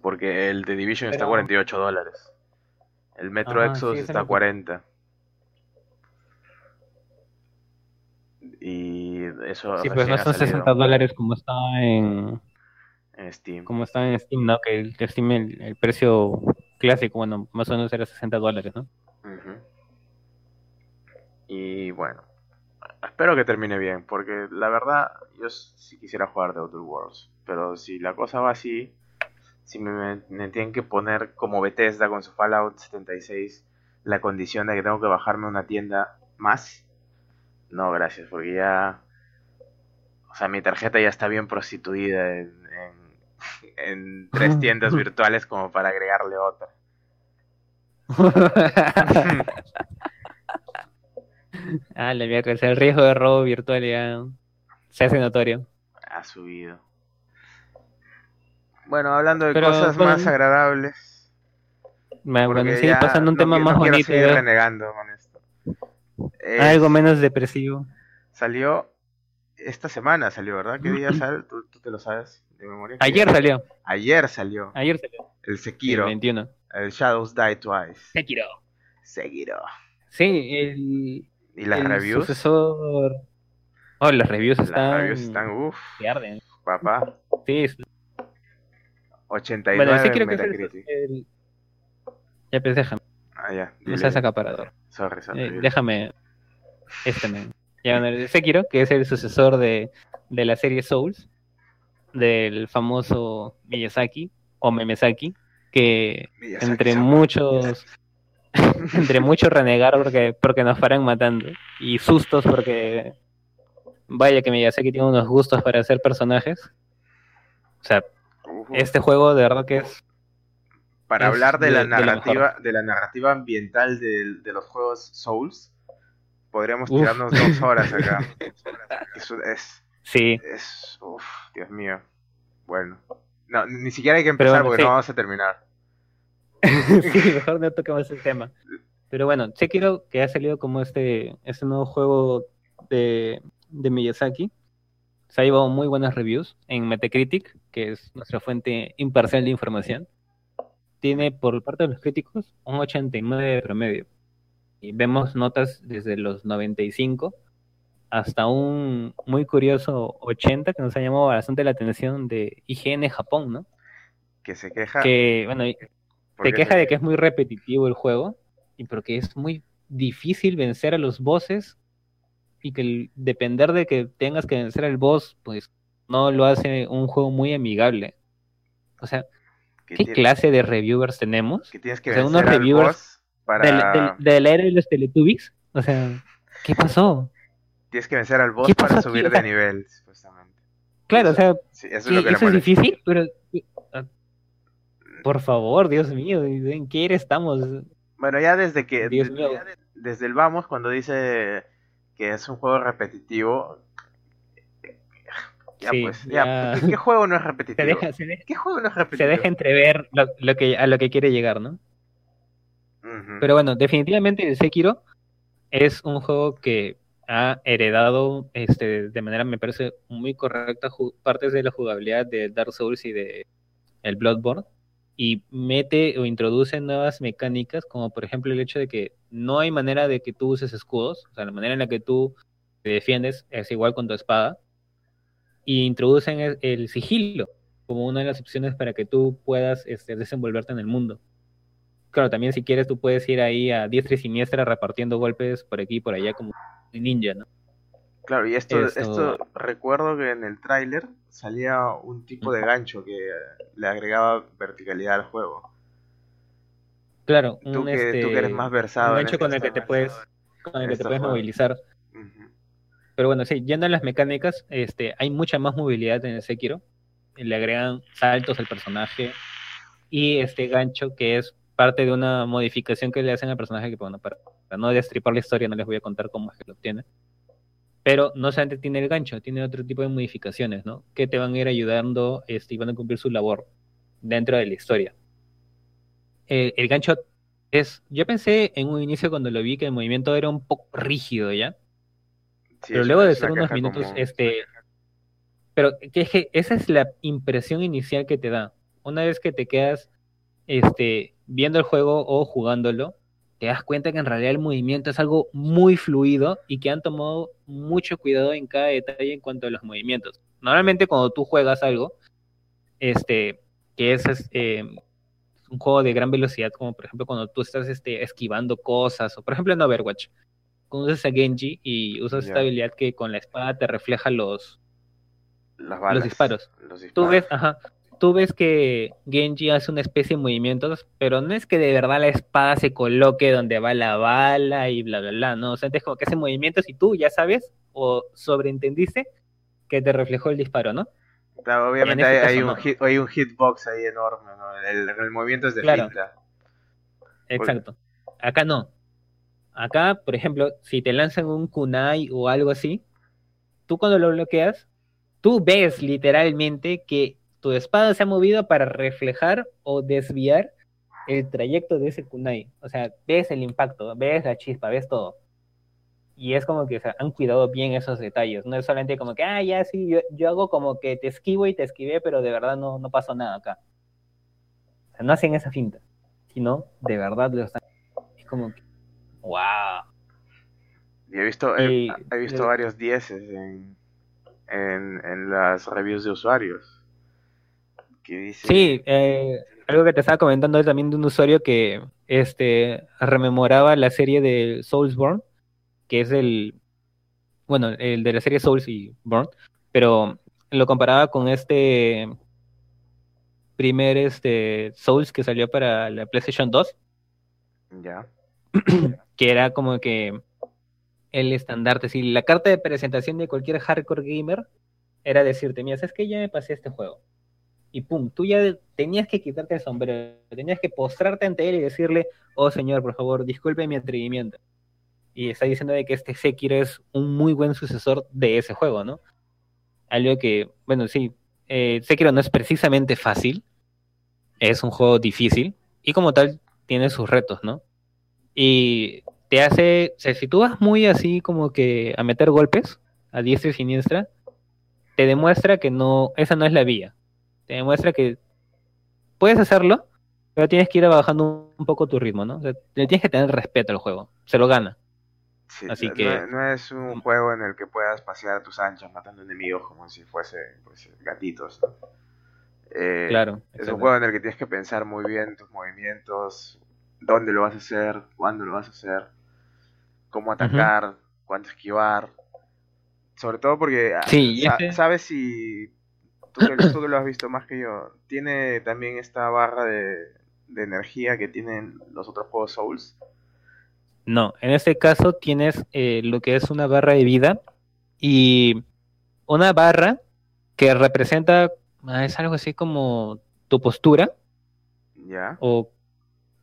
Porque el de Division está a Pero- 48 dólares. El Metro Ajá, Exodus sí, eso está a lo que- 40. Y eso Sí, pues no son salido 60 dólares como está en en Steam. como está en Steam, ¿no? Que el, que Steam el, el precio clásico, bueno, más o menos era 60 dólares, ¿no? Y bueno, espero que termine bien, porque la verdad yo sí quisiera jugar de Outer Worlds, pero si la cosa va así, si me, me- me tienen que poner como Bethesda con su Fallout 76 la condición de que tengo que bajarme una tienda más, no, gracias, porque ya, o sea, mi tarjeta ya está bien prostituida en, en, en tres tiendas virtuales como para agregarle otra. ah, la mierda, el riesgo de robo virtual ya se hace notorio. ha subido. Bueno, hablando de Pero, cosas bueno, más agradables. Me- Bueno, sigue pasando un no tema más bonito, seguir ya, renegando con esto. Es- algo menos depresivo. Salió esta semana, salió, ¿verdad? ¿Qué día sale? ¿Tú, tú te lo sabes de memoria? ¿Qué Ayer salió, Ayer salió. ayer salió, El el Sekiro. 21. El Shadows Die Twice. Sekiro. Sekiro. Sí, el, ¿Y las el reviews? sucesor... Oh, las reviews Las están... reviews están, uff, que arden. papá. Sí, es- 89 bueno, sí creo que es el, Metacritic. Ya, pues déjame, Ah, ya. no dile. seas acaparador. Sorry, sorry. Eh, déjame. Este men. Ya, bueno, el Sekiro, que es el sucesor de, de la serie Souls, del famoso Miyazaki, o Memesaki, que Miyazaki entre muchos. entre muchos renegar porque, porque nos paran matando. Y sustos porque. Vaya que Miyazaki tiene unos gustos para hacer personajes. O sea, este juego de verdad que es. Para es hablar de, de- la de narrativa, de la narrativa ambiental del- de, los juegos Souls, podríamos Uf. tirarnos dos horas acá. Eso es, Sí, es, uf, Dios mío. Bueno, no, ni siquiera hay que empezar bueno, porque sí. no vamos a terminar. sí, mejor no toquemos el tema. Pero bueno, Sekiro, que ha salido como este, este nuevo juego de, de Miyazaki, se ha llevado muy buenas reviews en Metacritic, que es nuestra fuente imparcial de información. Tiene por parte de los críticos un 89 de promedio. Y vemos notas desde los 95 hasta un muy curioso 80 que nos ha llamado bastante la atención de IGN Japón, ¿no? Que se queja. Que, bueno, se porque queja de que es muy repetitivo el juego y porque es muy difícil vencer a los bosses y que el- depender de que tengas que vencer al boss, pues no lo hace un juego muy amigable. O sea, ¿qué clase de reviewers tenemos? que tienes que o sea, vencer unos al reviewers boss para... Del, de los Teletubbies. O sea, ¿qué pasó? Tienes que vencer al boss ¿Qué para aquí? subir de nivel, supuestamente. Claro, o sea, Sí, eso es ¿qué- lo que le eso es difícil, pero... Por favor, Dios mío, ¿en qué era estamos? Bueno, ya desde que. Dios de- mío. ya desde el vamos, cuando dice que es un juego repetitivo. Ya Sí, pues, ya. ya. ¿qué, qué juego no es Se repetitivo? deja, se deja- ¿Qué juego no es se repetitivo? deja entrever lo, lo que, a lo que quiere llegar, ¿no? Pero bueno, definitivamente el Sekiro es un juego que ha heredado este, de manera, me parece, muy correcta partes de la jugabilidad de Dark Souls y de el Bloodborne y mete o introduce nuevas mecánicas, como por ejemplo el hecho de que no hay manera de que tú uses escudos, o sea, la manera en la que tú te defiendes es igual con tu espada, y introducen el, sigilo como una de las opciones para que tú puedas este, desenvolverte en el mundo. Claro, también si quieres tú puedes ir ahí a diestra y siniestra repartiendo golpes por aquí y por allá como ninja, ¿no? Claro, y esto, esto recuerdo que en el tráiler salía un tipo de gancho que le agregaba verticalidad al juego. Claro, tú, que, tú que eres este, más versado. Un gancho con el que te puedes, con el que te puedes movilizar. Pero bueno, sí, yendo a las mecánicas, este, hay mucha más movilidad en el Sekiro. Le agregan saltos al personaje y este gancho que es parte de una modificación que le hacen al personaje que, bueno, para, no destripar la historia, no les voy a contar cómo es que lo obtiene. Pero no solamente tiene el gancho, tiene otro tipo de modificaciones, ¿no? Que te van a ir ayudando este, y van a cumplir su labor dentro de la historia. Eh, el gancho es. Yo pensé en un inicio cuando lo vi que el movimiento era un poco rígido, ¿ya? pero luego de ser unos minutos, este. Pero es que esa es la impresión inicial que te da. Una vez que te quedas este, viendo el juego o jugándolo, te das cuenta que en realidad el movimiento es algo muy fluido y que han tomado mucho cuidado en cada detalle en cuanto a los movimientos. Normalmente cuando tú juegas algo, este, que es este, un juego de gran velocidad, como por ejemplo cuando tú estás este, esquivando cosas, o por ejemplo en Overwatch, cuando usas a Genji y usas esta habilidad que con la espada te refleja los, los disparos. Los disparos. Tú ves, ajá, tú ves que Genji hace una especie de movimientos, pero no es que de verdad la espada se coloque donde va la bala y bla, bla, bla, ¿no? O sea, es como que hace movimientos y tú ya sabes o sobreentendiste que te reflejó el disparo, ¿no? Claro, obviamente este hay, un hay, un hitbox ahí enorme, ¿no? El, movimiento es de claro. Exacto. Acá no. Acá, por ejemplo, si te lanzan un kunai o algo así, tú cuando lo bloqueas, tú ves literalmente que tu espada se ha movido para reflejar o desviar el trayecto de ese kunai. O sea, ves el impacto, ves la chispa, ves todo. Y es como que han cuidado bien esos detalles. No es solamente como que, ah, ya sí, yo, hago como que te esquivo y te esquivé, pero de verdad no, no pasó nada acá. O sea, no hacen esa finta, sino de verdad lo están. Es como que, wow. Y he visto, he, visto varios dieces en, en, en las reviews de usuarios Sí, eh, algo que te estaba comentando también de un usuario que este rememoraba la serie de Soulsborne, que es el, bueno, el de la serie Souls y Born, pero lo comparaba con este primer este Souls que salió para la PlayStation 2. Ya. Que era como que el estandarte, si la carta de presentación de cualquier hardcore gamer era decirte, mira, es que ya me pasé este juego y pum, tú ya tenías que quitarte el sombrero, tenías que postrarte ante él y decirle, oh señor, por favor, disculpe mi atrevimiento. Y está diciendo de que este Sekiro es un muy buen sucesor de ese juego, ¿no? Algo que, bueno, sí, eh, Sekiro no es precisamente fácil, es un juego difícil y como tal tiene sus retos, ¿no? Y te hace, o sea, si tú vas muy así como que a meter golpes a diestra y siniestra, te demuestra que no, esa no es la vía te demuestra que puedes hacerlo, pero tienes que ir bajando un poco tu ritmo, ¿no? O sea, tienes que tener respeto al juego, se lo gana. Así que... No, es un juego en el que puedas pasear a tus anchas matando enemigos como si fuese pues, gatitos. Eh, claro. Es un juego en el que tienes que pensar muy bien tus movimientos, dónde lo vas a hacer, cuándo lo vas a hacer, cómo atacar, cuándo esquivar. Sobre todo porque sí, sabes si tú que, lo has visto más que yo, ¿tiene también esta barra de, energía que tienen los otros juegos Souls? No, en este caso tienes eh, lo que es una barra de vida y una barra que representa, ah, es algo así como tu postura. Ya. O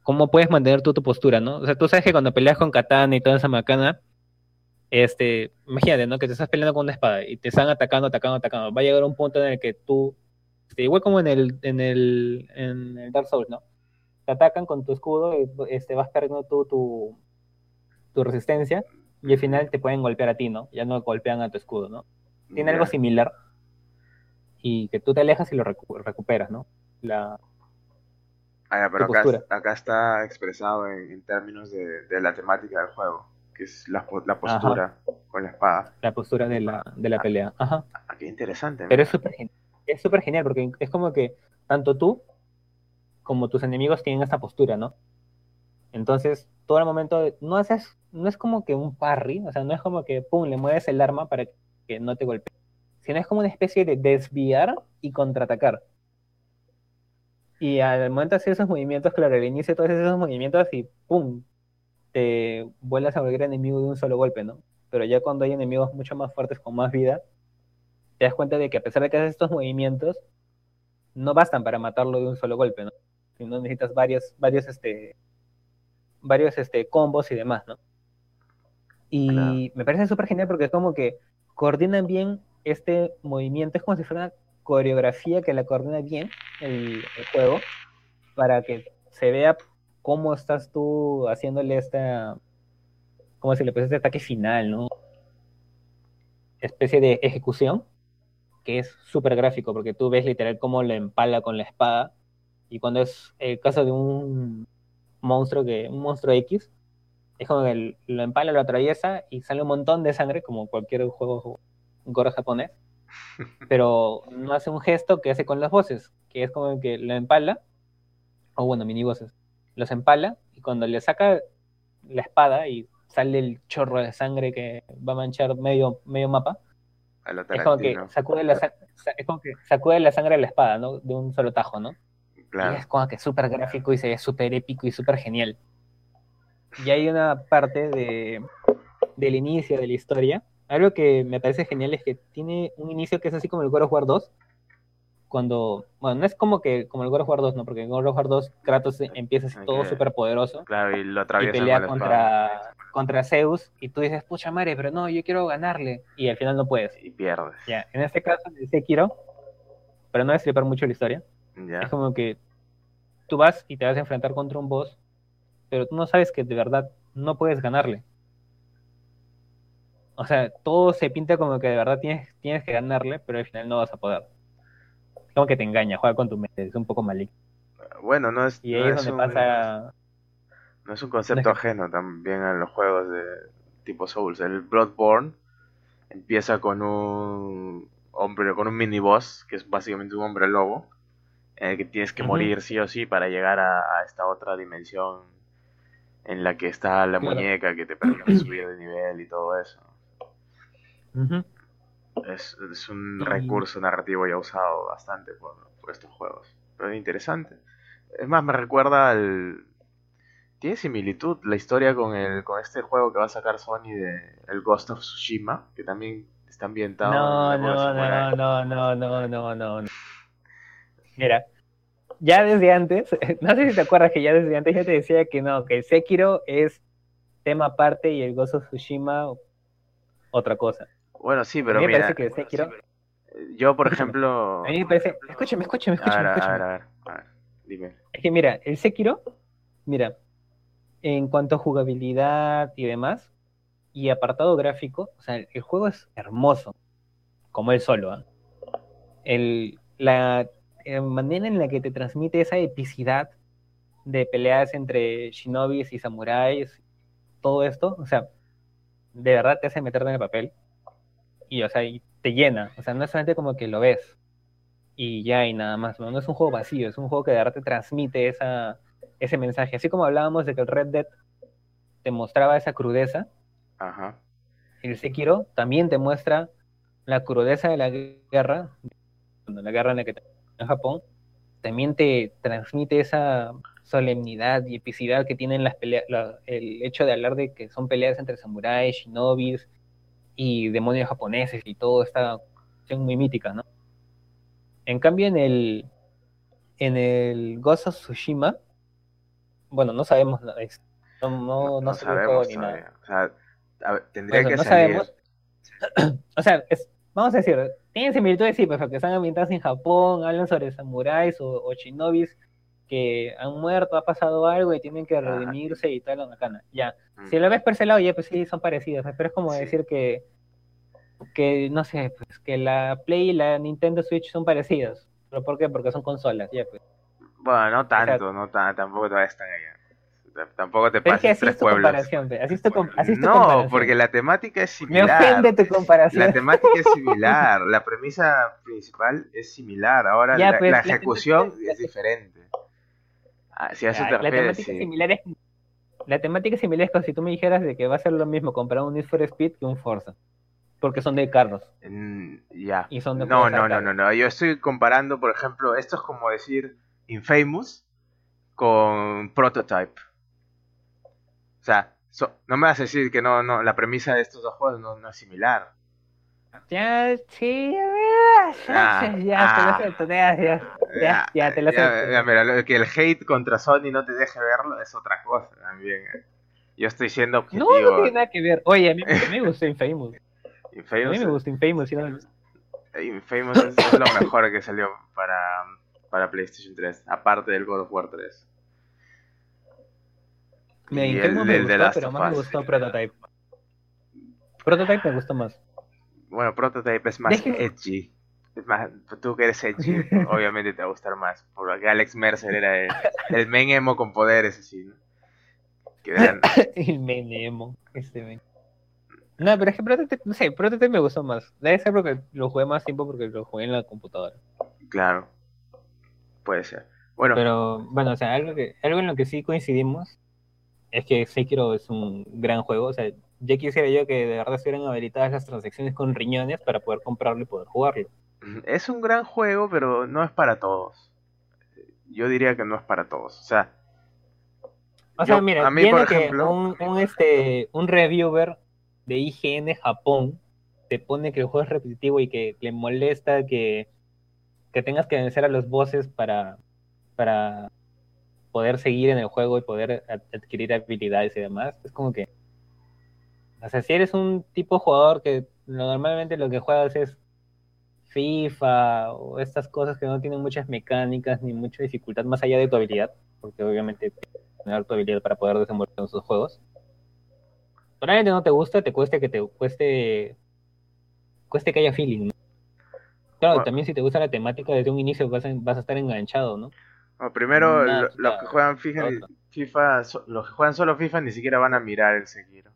cómo puedes mantener tu, tu postura, ¿no? O sea, tú sabes que cuando peleas con katana y toda esa macana, este, imagínate, ¿no? Que te estás peleando con una espada y te están atacando, atacando, atacando. Va a llegar un punto en el que tú, este, igual como en el, en el, en el Dark Souls, ¿no? Te atacan con tu escudo y este, vas perdiendo tú tu, tu resistencia. y al final te pueden golpear a ti, ¿no? Ya no golpean a tu escudo, ¿no? Tiene algo similar y que tú te alejas y lo recu- recuperas, ¿no? La, Ah, ya, pero acá, acá está expresado en, en términos de, de la temática del juego, que es la, la postura con la espada. la postura de la, de la pelea. Ajá. Ah, qué interesante. Pero es súper genial. Es súper genial porque es como que tanto tú como tus enemigos tienen esta postura, ¿no? Entonces, todo el momento no haces, no es como que un parry, o sea, no es como que pum, le mueves el arma para que no te golpee, sino es como una especie de desviar y contraatacar. Y al momento de hacer esos movimientos, claro, al inicio de todos esos movimientos y pum, te vuelves a volver enemigo de un solo golpe, ¿no? Pero ya cuando hay enemigos mucho más fuertes con más vida, te das cuenta de que a pesar de que haces estos movimientos, no bastan para matarlo de un solo golpe, ¿no? Sino necesitas varios, varios, este, varios, este, combos y demás, ¿no? Y Claro. me parece súper genial porque es como que coordinan bien este movimiento, es como si fuera una coreografía que la coordina bien el, el juego para que se vea cómo estás tú haciéndole esta, como si le pues este ataque final, ¿no? Especie de ejecución que es súper gráfico porque tú ves literal cómo lo empala con la espada y cuando es el caso de un monstruo que un monstruo X es como que lo empala, lo atraviesa y sale un montón de sangre como cualquier juego gore japonés pero no hace un gesto que hace con las voces que es como que lo empala o bueno mini voces los empala y cuando le saca la espada y sale el chorro de sangre que va a manchar medio, medio mapa es como que sacude la, es como que sacude la sangre de la espada, ¿no? De un solo tajo, ¿no? Y Claro. es como que súper gráfico y se ve súper épico y súper genial. Y hay una parte de, del inicio de la historia. Algo que me parece genial es que tiene un inicio que es así como el God of War 2. Cuando, bueno, no es como que como el God of War 2, no, porque en God of War 2 Kratos empieza así todo Ok. súper poderoso Claro, y lo y atraviesa pelea con la espada. contra, contra Zeus y tú dices, pucha madre, pero no, yo quiero ganarle. Y al final no puedes. Y pierdes. Ya, en este caso, en Sekiro, pero no destripar mucho la historia, Ya. es como que tú vas y te vas a enfrentar contra un boss, pero tú no sabes que de verdad no puedes ganarle. O sea, todo se pinta como que de verdad tienes, tienes que ganarle, pero al final no vas a poder. Como que te engaña, juega con tu mente, es un poco maligno. Bueno, no es, Y no ahí es es donde un, pasa... no es un concepto no es ajeno también a los juegos de tipo Souls. El Bloodborne empieza con un hombre, con un mini boss, que es básicamente un hombre lobo, en el que tienes que morir sí o sí para llegar a, a esta otra dimensión en la que está la Claro. muñeca que te permite subir de nivel y todo eso. Es, es un recurso narrativo ya usado bastante por, por estos juegos. Pero es interesante. Es más, me recuerda al... Tiene similitud la historia con el con este juego que va a sacar Sony de el Ghost of Tsushima, que también está ambientado No, en no, no, no, no, no, no, no. Mira, ya desde antes, no sé si te acuerdas que ya desde antes yo te decía que no, que Sekiro es tema aparte y el Ghost of Tsushima otra cosa. Bueno, sí, pero a mí me mira, parece que Sekiro, yo por ejemplo... a mí me parece, escúchame, escúchame, A ver, escúchame, a ver, escúchame. a ver, a ver, dime. Es que mira, el Sekiro, mira, en cuanto a jugabilidad y demás, y apartado gráfico, o sea, el juego es hermoso, como él solo. ¿ah? El, la eh, manera en la que te transmite esa epicidad de peleas entre shinobis y samuráis, todo esto, o sea, de verdad te hace meterte en el papel y, o sea, y te llena, o sea, no es solamente como que lo ves y ya y nada más, no, no es un juego vacío, es un juego que de verdad te transmite esa, ese mensaje, así como hablábamos de que el Red Dead te mostraba esa crudeza, Ajá. el Sekiro también te muestra la crudeza de la guerra, la guerra en la que te- en Japón, también te transmite esa solemnidad y epicidad que tienen las peleas, la- el hecho de hablar de que son peleas entre samuráis, shinobis y demonios japoneses y todo esta cuestión muy mítica, ¿no? En cambio en el en el Ghost of Tsushima, bueno, no sabemos no, no, sabemos ni nada. O sea, a ver, tendría que no salir. sabemos. O sea, es- vamos a decir, tienen similitudes, sí, pues, porque están ambientadas en Japón, hablan sobre samuráis o, o shinobis, que han muerto, ha pasado algo y tienen que redimirse y tal, la bacana. Ya. Mm. Si lo ves por ese lado, ya pues sí, son parecidas, pero es como Sí. decir que, que, no sé, pues que la Play y la Nintendo Switch son parecidas. ¿Pero por qué? Porque son consolas, ya pues. Bueno, no tanto, no ta- tampoco te vayas tan allá. Tampoco te Pero es que pases así tres es tu pueblos. comparación, así es tu, com- así es tu No, comparación. porque la temática es Me similar. ofende tu comparación. La temática es similar, la premisa principal es similar. Ahora Ya, la, pues, la ejecución es diferente. Eso la temática sí. similar es la temática similar es como si tú me dijeras de que va a ser lo mismo comprar un Need for Speed que un Forza porque son de carros Mm, ya. y son de No, no, no, no, no. Yo estoy comparando, por ejemplo, esto es como decir Infamous con Prototype. O sea, so- no me vas a decir que no, no, la premisa de estos dos juegos no, no es similar. ya sí ya, Ah, ya, te lo acepto, ya, ya, ya, ya, te lo ya, acepto. ya, mira, que el hate contra Sony no te deje verlo es otra cosa también. eh. Yo estoy siendo no, objetivo. no tiene nada que ver oye a mí, a me gustó Infamous a Infamous, mí me gustó Infamous no? Infamous es, es lo mejor que salió para, para PlayStation 3, aparte del God of War 3. Mira, Y Infamous me gustó pero más me Us. gustó Prototype Prototype me gustó más Bueno, Prototype es más Deje- edgy. Es más, tú que eres edgy, obviamente te va a gustar más. Porque Alex Mercer era el, el main emo con poderes, así, ¿no? Que eran- El Menemo, este men. No, pero es que Prototype, no sé, Prototype me gustó más. Debe ser porque lo jugué más tiempo porque lo jugué en la computadora. claro, puede ser. Bueno, Pero, bueno, o sea, algo, que, algo en lo que sí coincidimos es que Sekiro es un gran juego. O sea, ya quisiera yo que de verdad estuvieran habilitadas las transacciones con riñones para poder comprarlo y poder jugarlo. Es un gran juego, pero no es para todos. Yo diría que no es para todos. O sea, O sea, Yo- mira, a mí, por que ejemplo- un, un, este, un reviewer de IGN Japón te pone que el juego es repetitivo y que le molesta que, que tengas que vencer a los bosses para, para poder seguir en el juego y poder ad- adquirir habilidades y demás. Es como que, o sea, si eres un tipo de jugador que normalmente lo que juegas es FIFA o estas cosas que no tienen muchas mecánicas ni mucha dificultad más allá de tu habilidad, porque obviamente tener tu habilidad para poder desenvolver en esos juegos. Probablemente no te gusta, te cueste que te cueste cueste que haya feeling. ¿no? Claro, Bueno. también si te gusta la temática desde un inicio vas a, vas a estar enganchado, ¿no? bueno, primero lo- los que juegan FIFA, otra. FIFA so- los que juegan solo FIFA ni siquiera van a mirar el Sekiro.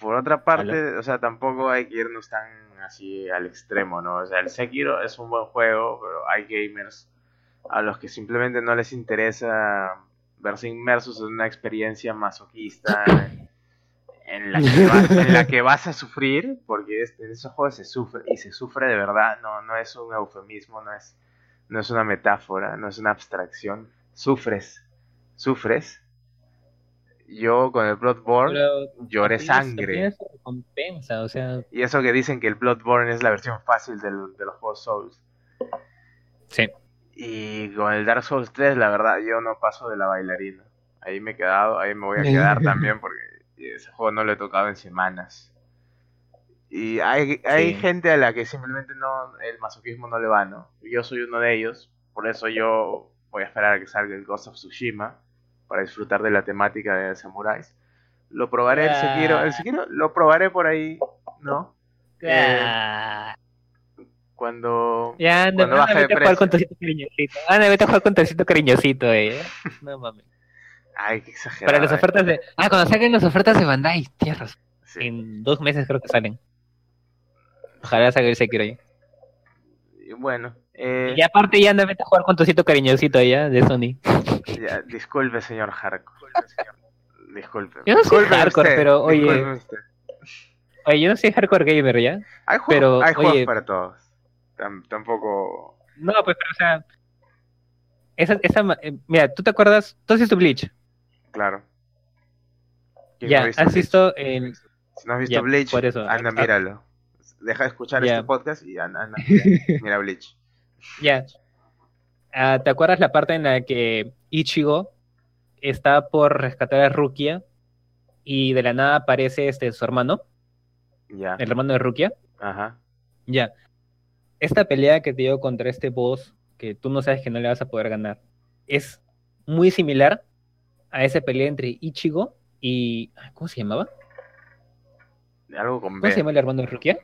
Por otra parte, o sea, tampoco hay que irnos tan así al extremo, ¿no? O sea, el Sekiro es un buen juego, pero hay gamers a los que simplemente no les interesa verse inmersos en una experiencia masoquista en la que, va- en la que vas a sufrir, porque en esos juegos se sufre y se sufre de verdad, no, no es un eufemismo, no es, no es una metáfora, no es una abstracción, sufres, sufres. Yo con el Bloodborne Pero lloré sangre. tienes su recompensa, o sea, Y eso que dicen que el Bloodborne es la versión fácil del- de los juegos Souls. sí. Y con el Dark Souls 3, la verdad, yo no paso de la bailarina. Ahí me he quedado, ahí me voy a quedar también porque ese juego no lo he tocado en semanas. Y hay, hay Sí. gente a la que simplemente no el masoquismo no le va, ¿no? Yo soy uno de ellos, por eso yo voy a esperar a que salga el Ghost of Tsushima para disfrutar de la temática de samuráis. Lo probaré el Sekiro, el Ah. Sekiro lo probaré por ahí, ¿no? Eh, Ah, Cuando ya, anda, cuando baje de jugar precio. con tocito cariñosito. Anda, vete a jugar con tocito cariñosito, eh. No mames. Ay, qué exagerado. Para las ofertas de. Ah, cuando salgan las ofertas de Bandai, tierras. Sí. En dos meses creo que salen. Ojalá salga el Sekiro ahí. Y bueno, eh, Y aparte ya anda, vete a jugar con tocito cariñosito allá de Sony. ya, disculpe, señor Hardcore. Disculpe. Yo no soy Disculpe hardcore, usted, pero, oye-. Oye, yo no soy hardcore gamer ya. Hay, juegos, pero, hay juegos oye- para todos. Tam- tampoco. No, pues, pero, o sea. Esa, esa, ma- eh, mira, ¿tú te acuerdas? ¿Tú has visto Bleach? Claro. ¿Quién no Ya, ha visto ¿has Bleach? visto el. Si no has visto Ya, Bleach, por eso. anda, míralo. Deja de escuchar Ya. este podcast y anda, anda, mira, mira Bleach. Ya. Ah, ¿Te acuerdas la parte en la que Ichigo está por rescatar a Rukia y de la nada aparece este su hermano, Ya. el hermano de Rukia? Ajá. Ya. Esta pelea que te digo contra este boss, que tú no sabes que no le vas a poder ganar, es muy similar a esa pelea entre Ichigo y. ¿Cómo se llamaba? Algo con ¿Cómo se llama el hermano de Rukia?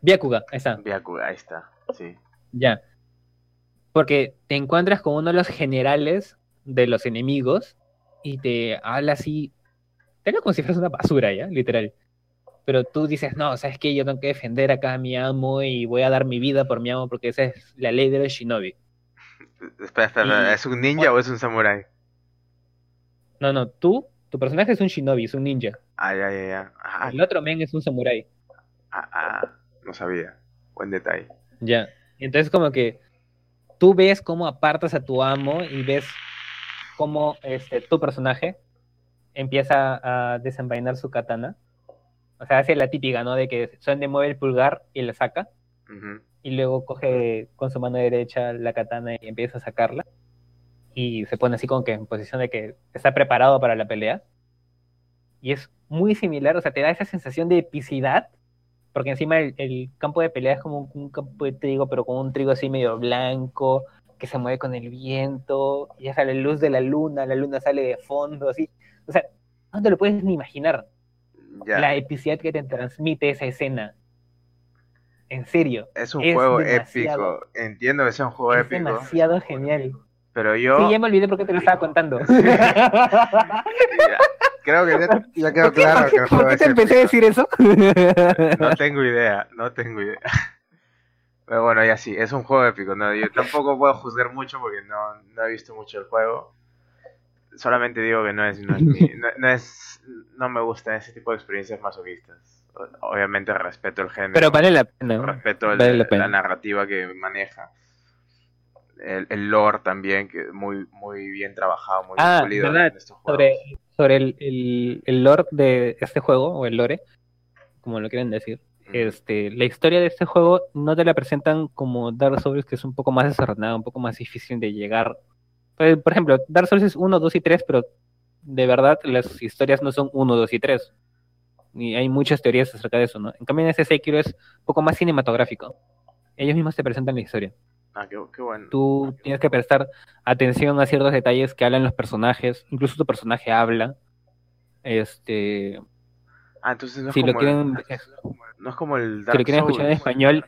Byakuga, ahí está. Byakuga, ahí está, sí. Ya. Porque te encuentras con uno de los generales de los enemigos y te habla así. Te habla como si fueras una basura, ¿ya? Literal. Pero tú dices, no, ¿sabes qué? Yo tengo que defender acá a mi amo y voy a dar mi vida por mi amo porque esa es la ley de los shinobi. Espera, espera, Y- ¿es un ninja o es un samurái? No, no, tú, tu personaje es un shinobi, es un ninja. Ah, ya, ya, ya. Ah, El otro men es un samurái. ah, ah, no sabía. Buen detalle. Ya. Entonces como que tú ves cómo apartas a tu amo y ves cómo este, tu personaje empieza a desenvainar su katana. O sea, hace la típica, ¿no? De que solamente mueve el pulgar y la saca. Y luego coge con su mano derecha la katana y empieza a sacarla. Y se pone así como que en posición de que está preparado para la pelea. Y es muy similar, o sea, te da esa sensación de epicidad. Porque encima el, el campo de pelea es como un, un campo de trigo, pero con un trigo así medio blanco, que se mueve con el viento, y ya sale la luz de la luna, la luna sale de fondo, así. O sea, no te lo puedes ni imaginar Ya. la epicidad que te transmite esa escena. En serio. Es un es juego épico. Entiendo que sea un juego es épico. demasiado genial. Pero yo. Sí, ya me olvidé por qué te lo estaba contando. Ya, Creo que ya, ya quedó ¿Por qué, claro por que qué- por te empecé a decir eso? No tengo idea, no tengo idea. Pero bueno, ya sí, es un juego épico. ¿no? Yo tampoco puedo juzgar mucho porque no, no he visto mucho el juego. Solamente digo que no es, no es, mi- no, no es, no me gustan ese tipo de experiencias masoquistas. Obviamente respeto el género, Pero vale la pena. respeto el- vale la narrativa que maneja. El, el lore también, que muy, muy bien trabajado, muy bien Ah, pulido en estos juegos. Sobre, sobre el, el, el lore de este juego, o el lore, como lo quieren decir. Este, la historia de este juego no te la presentan como Dark Souls, que es un poco más desordenada, un poco más difícil de llegar. Pues, por ejemplo, Dark Souls es 1, 2 y 3, pero de verdad las historias no son 1, 2 y 3. Y hay muchas teorías acerca de eso, ¿no? En cambio, en este Sekiro es un poco más cinematográfico. Ellos mismos te presentan la historia. Ah, qué, qué bueno. Tú tienes que prestar atención a ciertos detalles que hablan los personajes, incluso tu personaje habla. Este, Ah, entonces no es si lo como quieren, el, no es como el si Dark lo quieren escuchar en español,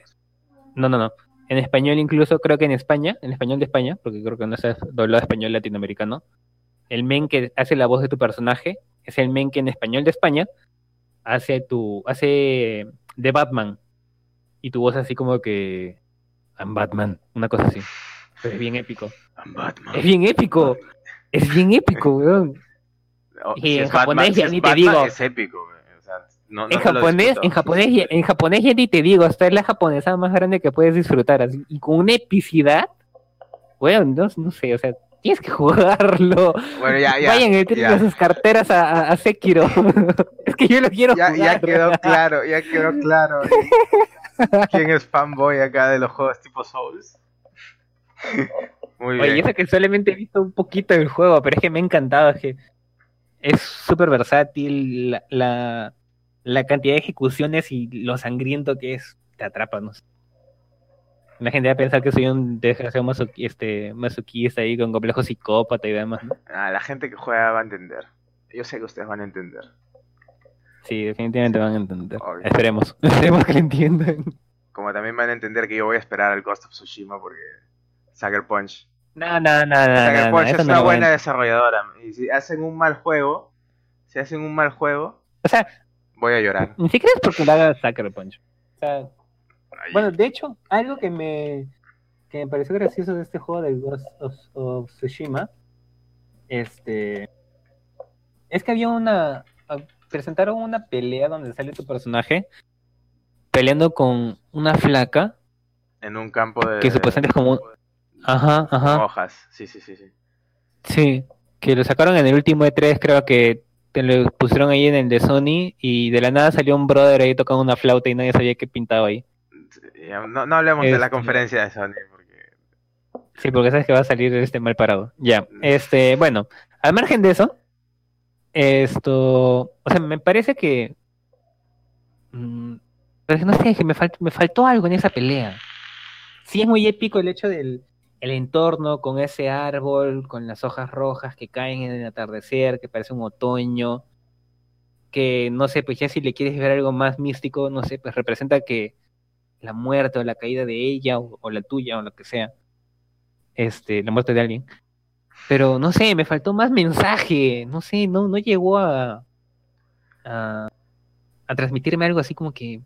no, no, no. En español incluso creo que en España, en español de España, porque creo que no es doblado español latinoamericano, el men que hace la voz de tu personaje es el men que en español de España hace tu, hace de Batman. Y tu voz así como que I'm Batman, una cosa así. Pero es bien épico. I'm Batman. Es bien épico. Es bien épico, weón. Oh, Y si en Batman- japonés si ya ni te Batman, digo. Es épico. O sea, no, no en japonés, en japonés, ya- en japonés ya ni te digo, esta es la japonesa más grande que puedes disfrutar, así, y con una epicidad, weón, no, no sé, o sea, tienes que jugarlo. Bueno, ya, ya. Vayan, ya. a sus carteras a Sekiro. es que yo lo quiero Ya, jugar. ya quedó claro, ya quedó claro. ¿Quién es fanboy acá de los juegos tipo Souls? Muy bien. Oye, eso que solamente he visto un poquito del juego, pero es que me ha encantado, es que es súper versátil, la, la, la cantidad de ejecuciones y lo sangriento que es, te atrapa, no sé. La gente va a pensar que soy un desgraciado masoqui- este, masoquista ahí con complejo psicópata y demás, ¿no? Ah, la gente que juega va a entender. Yo sé que ustedes van a entender. Sí, definitivamente van a entender. Obvio. Esperemos, esperemos que lo entiendan. Como también van a entender que yo voy a esperar al Ghost of Tsushima porque Sucker Punch. No, no, no, no, Sucker no, Punch es una buena desarrolladora. Y si hacen un mal juego, si hacen un mal juego, O sea, voy a llorar. ni siquiera es porque lo haga Sucker Punch. O sea, Ay, Bueno, de hecho, algo que me, que me pareció gracioso de este juego de Ghost of, of Tsushima, este, es que había una, presentaron una pelea donde sale tu personaje peleando con una flaca en un campo de. que supuestamente es como, ajá, con ajá, hojas. Sí, sí, sí, sí. sí, que lo sacaron en el último E3, creo que te lo pusieron ahí en el de Sony y de la nada salió un brother ahí tocando una flauta y nadie sabía qué pintaba ahí. No, no hablemos de la Este- conferencia de Sony porque Sí, porque sabes que va a salir este mal parado. Ya. Este, bueno, al margen de eso, esto, o sea, me parece que mm, pero no sé, que me, me faltó algo en esa pelea. Sí es muy épico el hecho del el entorno con ese árbol, con las hojas rojas que caen en el atardecer, que parece un otoño, que no sé, pues ya si le quieres ver algo más místico, no sé, pues representa que la muerte o la caída de ella o, la tuya o lo que sea, este, la muerte de alguien. Pero no sé, me faltó más mensaje, no sé, no, no llegó a, a, a transmitirme algo así como que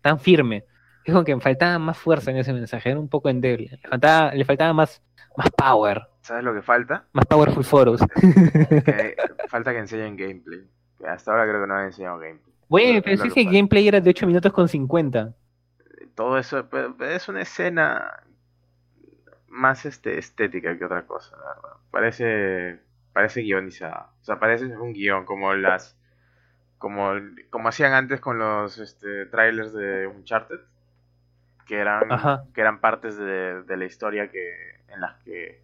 tan firme. Es como que me faltaba más fuerza en ese mensaje, era un poco endeble. Le faltaba, le faltaba más, más power. ¿Sabes lo que falta? Más powerful foros. falta que enseñen gameplay. Hasta ahora creo que no han enseñado gameplay. Bueno, pero si ese gameplay era de 8 minutos con 50. Todo eso es una escena más este, estética que otra cosa, la verdad. Parece, parece guionizada. O sea, parece un guion como las como, como hacían antes con los este, trailers de Uncharted que eran, que eran partes de, la historia que, en las que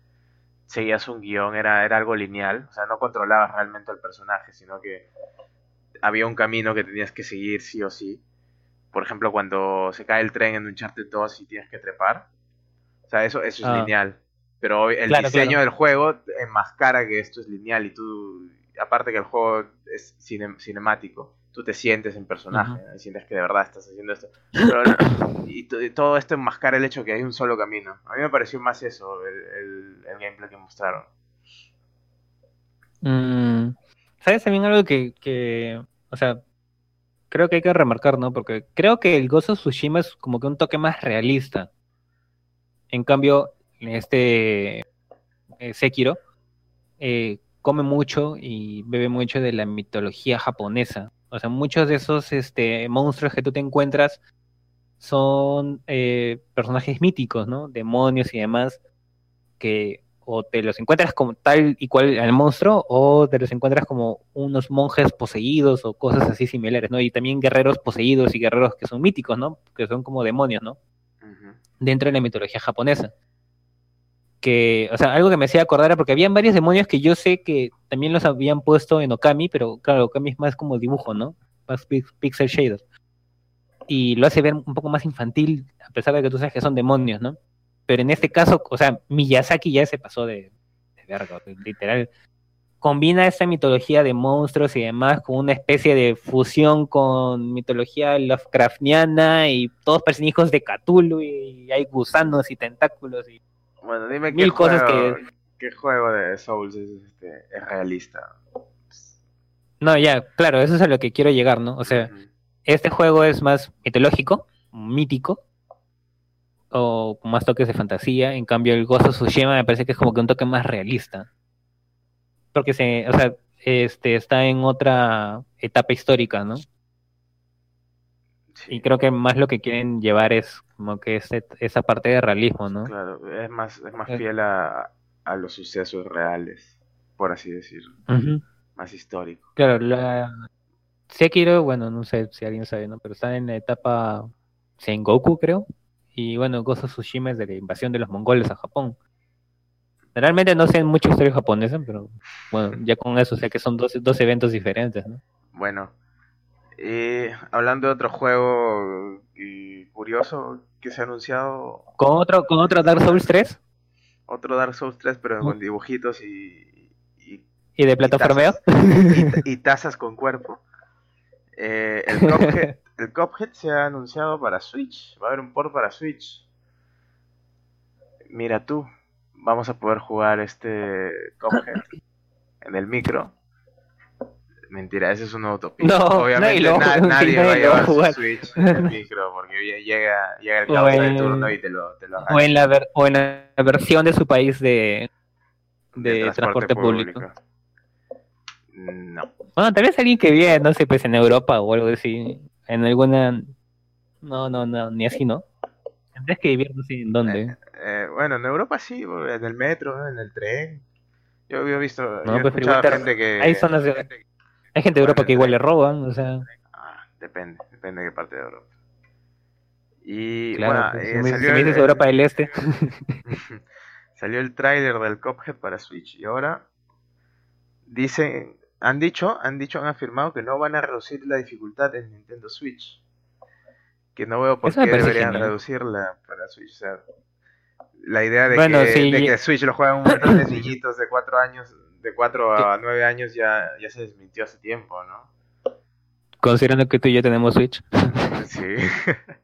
seguías un guion, era, era algo lineal, o sea, no controlabas realmente al personaje, sino que había un camino que tenías que seguir sí o sí. Por ejemplo, cuando se cae el tren en un Uncharted 2 y tienes que trepar. O sea, eso, eso es ah. lineal. Pero el diseño del juego enmascara que esto es lineal y tú, aparte que el juego es cinemático, tú te sientes en personaje, sientes que de verdad estás haciendo esto. y, todo esto enmascara el hecho que hay un solo camino. A mí me pareció más eso, el, gameplay que mostraron. Mm, ¿Sabes también algo que, o sea, creo que hay que remarcar, ¿no? Porque creo que el Gozo Tsushima es como que un toque más realista. En cambio, este eh, Sekiro eh, come mucho y bebe mucho de la mitología japonesa. O sea, muchos de esos este, monstruos que tú te encuentras son eh, personajes míticos, ¿no? Demonios y demás, que o te los encuentras como tal y cual al monstruo, o te los encuentras como unos monjes poseídos o cosas así similares, ¿no? Y también guerreros poseídos y guerreros que son míticos, ¿no? Que son como demonios, ¿no? Dentro de la mitología japonesa que, o sea, algo que me hacía acordar porque habían varios demonios que yo sé que también los habían puesto en Okami, pero claro, Okami es más como dibujo, ¿no? Más pixel shaders. Y lo hace ver un poco más infantil, a pesar de que tú sabes que son demonios, ¿no? Pero en este caso, o sea, Miyazaki ya se pasó de, de verga, literal. Combina esta mitología de monstruos y demás con una especie de fusión con mitología Lovecraftiana y todos parecen hijos de Cthulhu y hay gusanos y tentáculos y bueno, dime qué juego, qué juego de Souls es, este, es realista. No, ya, claro, eso es a lo que quiero llegar, ¿no? O sea, este juego es más mitológico, mítico, o con más toques de fantasía. En cambio, el Ghost of Tsushima me parece que es como que un toque más realista. Porque se, o sea, este está en otra etapa histórica, ¿no? Y creo que más lo que quieren llevar es como que ese, esa parte de realismo, ¿no? Claro, es más, es más fiel a, los sucesos reales, por así decirlo. Más histórico. Claro, la... Sekiro, bueno, no sé si alguien sabe, ¿no? Pero está en la etapa Sengoku, creo. Y bueno, of Tsushima es de la invasión de los mongoles a Japón. Realmente no sé mucho historia japonesa, pero bueno, ya con eso sé que son dos, dos eventos diferentes, ¿no? Bueno, eh, hablando de otro juego curioso que se ha anunciado. ¿Con otro, ¿Con otro Dark Souls 3? Otro Dark Souls 3, pero con dibujitos y. ¿Y, de plataformeo? Y, tazas con cuerpo. Eh, el, Cuphead, el Cuphead se ha anunciado para Switch. Va a haber un port para Switch. Mira tú, vamos a poder jugar este Cuphead en el micro Mentira, ese es una utopía. No, Obviamente nadie va a llevar su Switch en el micro porque llega, llega el causa de turno y te lo, te lo o, en la o en la versión de su país de, de, transporte, público. No. Bueno, tal vez alguien que vive, no sé, pues en Europa o algo así. En alguna. No, no, no, ni así, ¿no? Tendrías que vivir, no sé en dónde. Eh, eh, bueno, en Europa sí, en el metro, en el tren. Yo había visto. No, pues, gente que. Hay zonas de. Hay gente de Europa que igual le roban, o sea. Ah, depende, depende de qué parte de Europa. Y bueno, pues, eh, si me dices Europa del Este. salió el tráiler del Cuphead para Switch y ahora dicen, han dicho, han dicho, han afirmado que no van a reducir la dificultad en Nintendo Switch. Que no veo por qué deberían reducirla para Switch. O sea, La idea de, Bueno, que, sí, de que Switch lo juegan un montón de niñitos de 4 años, de 4 a 9 años ya, ya se desmintió hace tiempo, ¿no? Considerando que tú y yo tenemos Switch. Sí,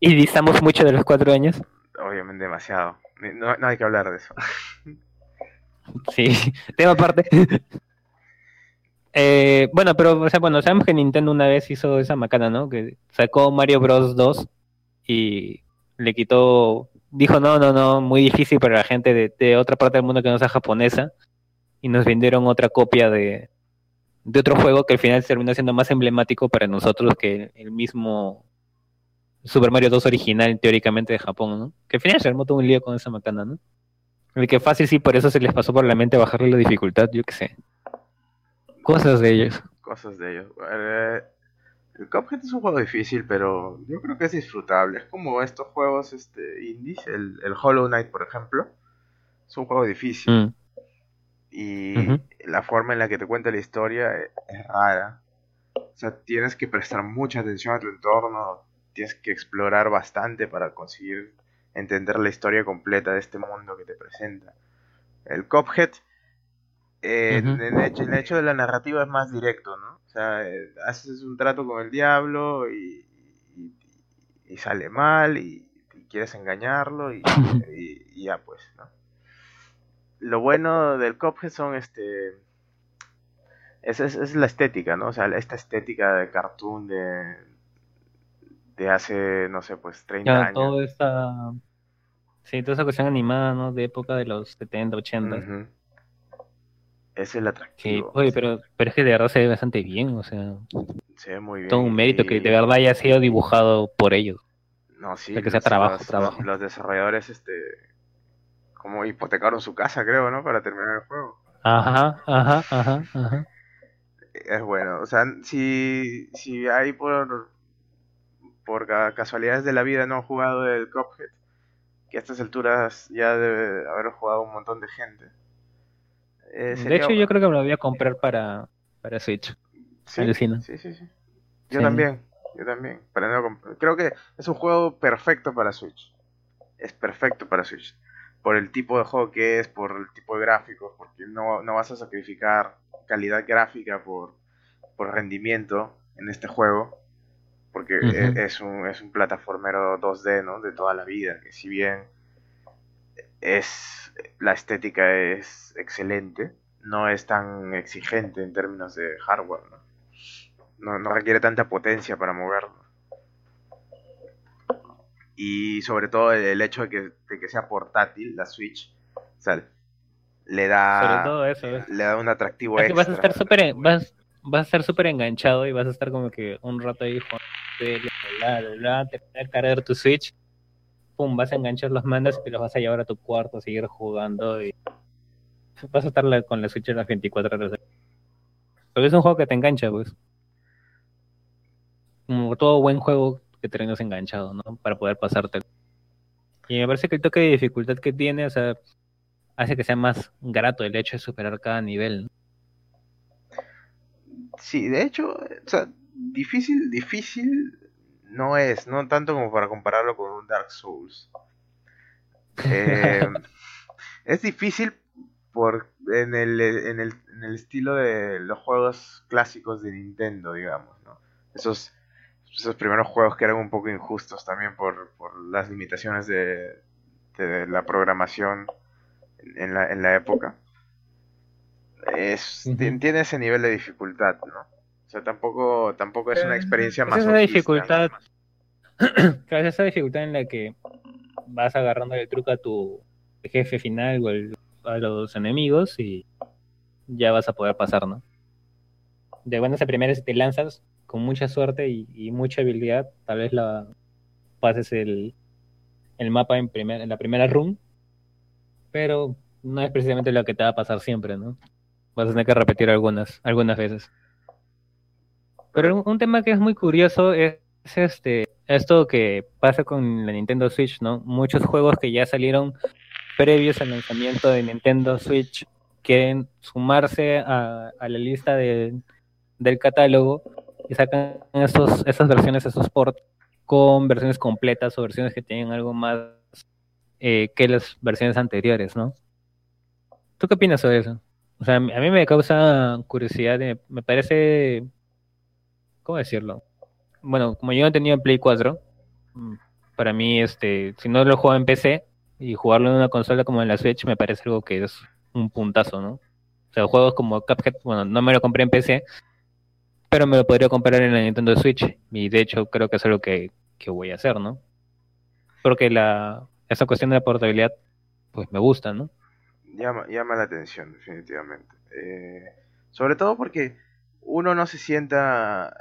Y distamos mucho de los cuatro años. obviamente demasiado. No, no hay que hablar de eso. Sí, tema aparte. Eh, bueno, pero o sea, bueno, sabemos que Nintendo una vez hizo esa macana, ¿no? Que sacó Mario Bros 2 y le quitó, dijo no, no, no, muy difícil para la gente de, otra parte del mundo que no sea japonesa y nos vendieron otra copia de, de otro juego que al final terminó siendo más emblemático para nosotros que el mismo Super Mario 2 original teóricamente de Japón, ¿no? Que al final se armó todo un lío con esa macana, ¿no? El que fácil sí, por eso se les pasó por la mente bajarle la dificultad, yo qué sé. Cosas de ellos. Cosas de ellos. Eh, el Cuphead es un juego difícil, pero yo creo que es disfrutable. Es como estos juegos este, indies, el, el Hollow Knight, por ejemplo. Es un juego difícil. Mm. Y la forma en la que te cuenta la historia e- es rara. O sea, tienes que prestar mucha atención a tu entorno, tienes que explorar bastante para conseguir entender la historia completa de este mundo que te presenta. El Cuphead, eh, en, el hecho, el hecho de la narrativa es más directo, ¿no? O sea, eh, haces un trato con el diablo y, y- y sale mal y, y quieres engañarlo y, ya pues, ¿no? Lo bueno del Cuphead son este... Es, es, es la estética, ¿no? O sea, esta estética de cartoon de, de hace, no sé, pues 30 Ya, años. toda esa. Sí, toda esa cuestión animada, ¿no? De época de los 70, 80. Ujú. Es el Sí, atractivo. oye, pero, pero es que de verdad se ve bastante bien, o sea, Se ve muy bien. todo un mérito que y- de verdad haya sido dibujado por ellos. No, sí. de que sea los- trabajo, los, trabajo. Los, los desarrolladores, este. Como hipotecaron su casa, creo, ¿no? Para terminar el juego. Ajá, ajá, ajá, ajá. Es bueno. O sea, si, si hay por. Por ca- casualidades de la vida no han jugado el Cuphead, que a estas alturas ya debe haber jugado un montón de gente. Eh, De hecho, yo creo que me lo voy a comprar para, para Switch. Sí, alucino. sí, sí, sí. Yo Sí. también, yo también. Para no Creo que es un juego perfecto para Switch. Es perfecto para Switch. Por el tipo de juego que es, por el tipo de gráficos, porque no, no vas a sacrificar calidad gráfica por, por rendimiento en este juego. Porque e- es, un, es un plataformero 2D, ¿no? De toda la vida. Que si bien es la estética es excelente, no es tan exigente en términos de hardware, ¿no? No, no requiere tanta potencia para moverlo. Y sobre todo el, el hecho de que, de que sea portátil, la Switch, o sea, le da, Sobre todo eso, ¿ves? le da un atractivo Es que vas a estar súper vas, vas a estar súper enganchado y vas a estar como que un rato ahí jugando bla, bla, te vas a cargar tu Switch, pum, vas a enganchar los mandos y los vas a llevar a tu cuarto a seguir jugando y vas a estar con la Switch las 24 horas. Pero es un juego que te engancha, pues. Como todo buen juego que te tengas enganchado, ¿no? Para poder pasarte. Y me parece que el toque de dificultad que tiene, o sea, hace que sea más grato el hecho de superar cada nivel, ¿no? Sí, de hecho, o sea, difícil, difícil no es, no tanto como para compararlo con un Dark Souls. Eh, es difícil por en el, en, el, en el estilo de los juegos clásicos de Nintendo, digamos, ¿no? Esos, esos primeros juegos que eran un poco injustos también por, por las limitaciones de, de la programación en la, en la época. Es, Tiene ese nivel de dificultad, ¿no? O sea, tampoco, tampoco es una experiencia esa más es la dificultad. Claro, esa dificultad en la que vas agarrando el truco a tu jefe final o el- a los enemigos y ya vas a poder pasar, ¿no? De buenas a primeras, si te lanzas con mucha suerte y, y mucha habilidad, tal vez la pases el, el mapa en, primer, en la primera run, pero no es precisamente lo que te va a pasar siempre, ¿no? Vas a tener que repetir algunas, algunas veces. Pero un, tema que es muy curioso es, es este esto que pasa con la Nintendo Switch, ¿no? Muchos juegos que ya salieron previos al lanzamiento de Nintendo Switch quieren sumarse a, la lista de- del catálogo y sacan estos, estas versiones, estos ports con versiones completas o versiones que tienen algo más eh, que las versiones anteriores, ¿no? ¿Tú qué opinas sobre eso? O sea, a mí me causa curiosidad, me parece, ¿cómo decirlo? Bueno, como yo no tenía Play 4, mm, para mí, este, si no lo juego en PC y jugarlo en una consola como en la Switch, me parece algo que es un puntazo, ¿no? O sea, juegos como Cuphead, bueno, no me lo compré en PC, pero me lo podría comprar en la Nintendo Switch. Y de hecho creo que es algo que, que voy a hacer, ¿no? Porque la, esa cuestión de la portabilidad, pues me gusta, ¿no? Llama, llama la atención, definitivamente. Eh, sobre todo porque uno no se sienta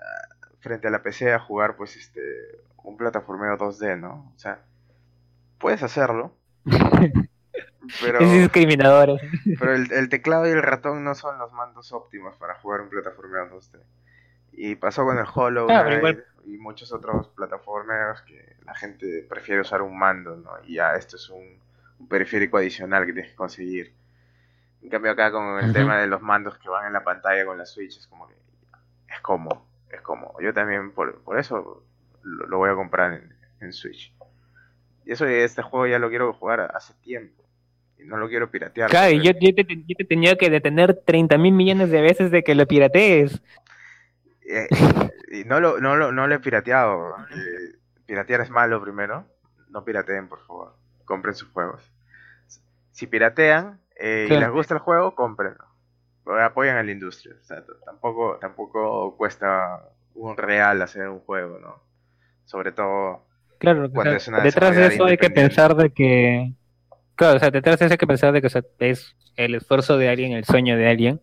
frente a la PC a jugar, pues, este, un plataformeo 2D, ¿no? O sea, puedes hacerlo, pero, Es discriminador. pero el, el teclado y el ratón no son los mandos óptimos para jugar un plataformeo 2D. Y pasó con el Hollow Ah, Knight y muchos otros plataformeros que la gente prefiere usar un mando, ¿no? Y ya esto es un, un periférico adicional que tienes que conseguir. En cambio acá con el tema de los mandos que van en la pantalla con la Switch es como que es cómodo, es cómodo. Yo también por, por eso lo, lo voy a comprar en, en Switch. Y eso este juego ya lo quiero jugar hace tiempo. Y no lo quiero piratear. Claro, yo, yo, te, yo te tenía que detener 30 mil millones de veces de que lo piratees. Eh, y no lo, no lo, no lo he pirateado. eh, piratear es malo primero. No pirateen, por favor. Compren sus juegos. Si piratean eh, y les gusta el juego, cómprenlo. Apoyan a la industria. O sea, tampoco, tampoco cuesta un real hacer un juego, ¿no? Sobre todo Claro, o Cuando sea, es una detrás de eso hay que pensar de que... Claro, o sea, detrás de eso hay que pensar de que o sea, es el esfuerzo de alguien, el sueño de alguien.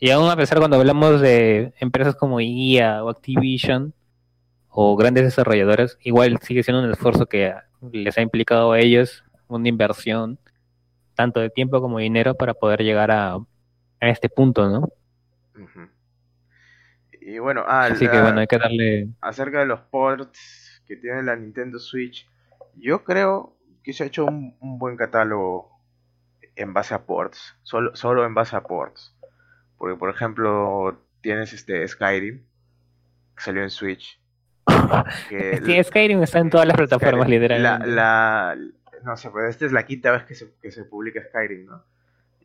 Y aún a pesar cuando hablamos de empresas como EA o Activision o grandes desarrolladoras, igual sigue siendo un esfuerzo que les ha implicado a ellos una inversión tanto de tiempo como de dinero para poder llegar a, a este punto, ¿no? Y bueno, ah, Así que la- bueno, hay que darle... acerca de los ports que tiene la Nintendo Switch, yo creo que se ha hecho un, un buen catálogo en base a ports, solo, solo en base a ports. Porque, por ejemplo, tienes este Skyrim, que salió en Switch. que Sí, Skyrim está en todas las plataformas, literalmente. La, la- no sé, pues esta es la quinta vez que se, que se publica Skyrim, ¿no?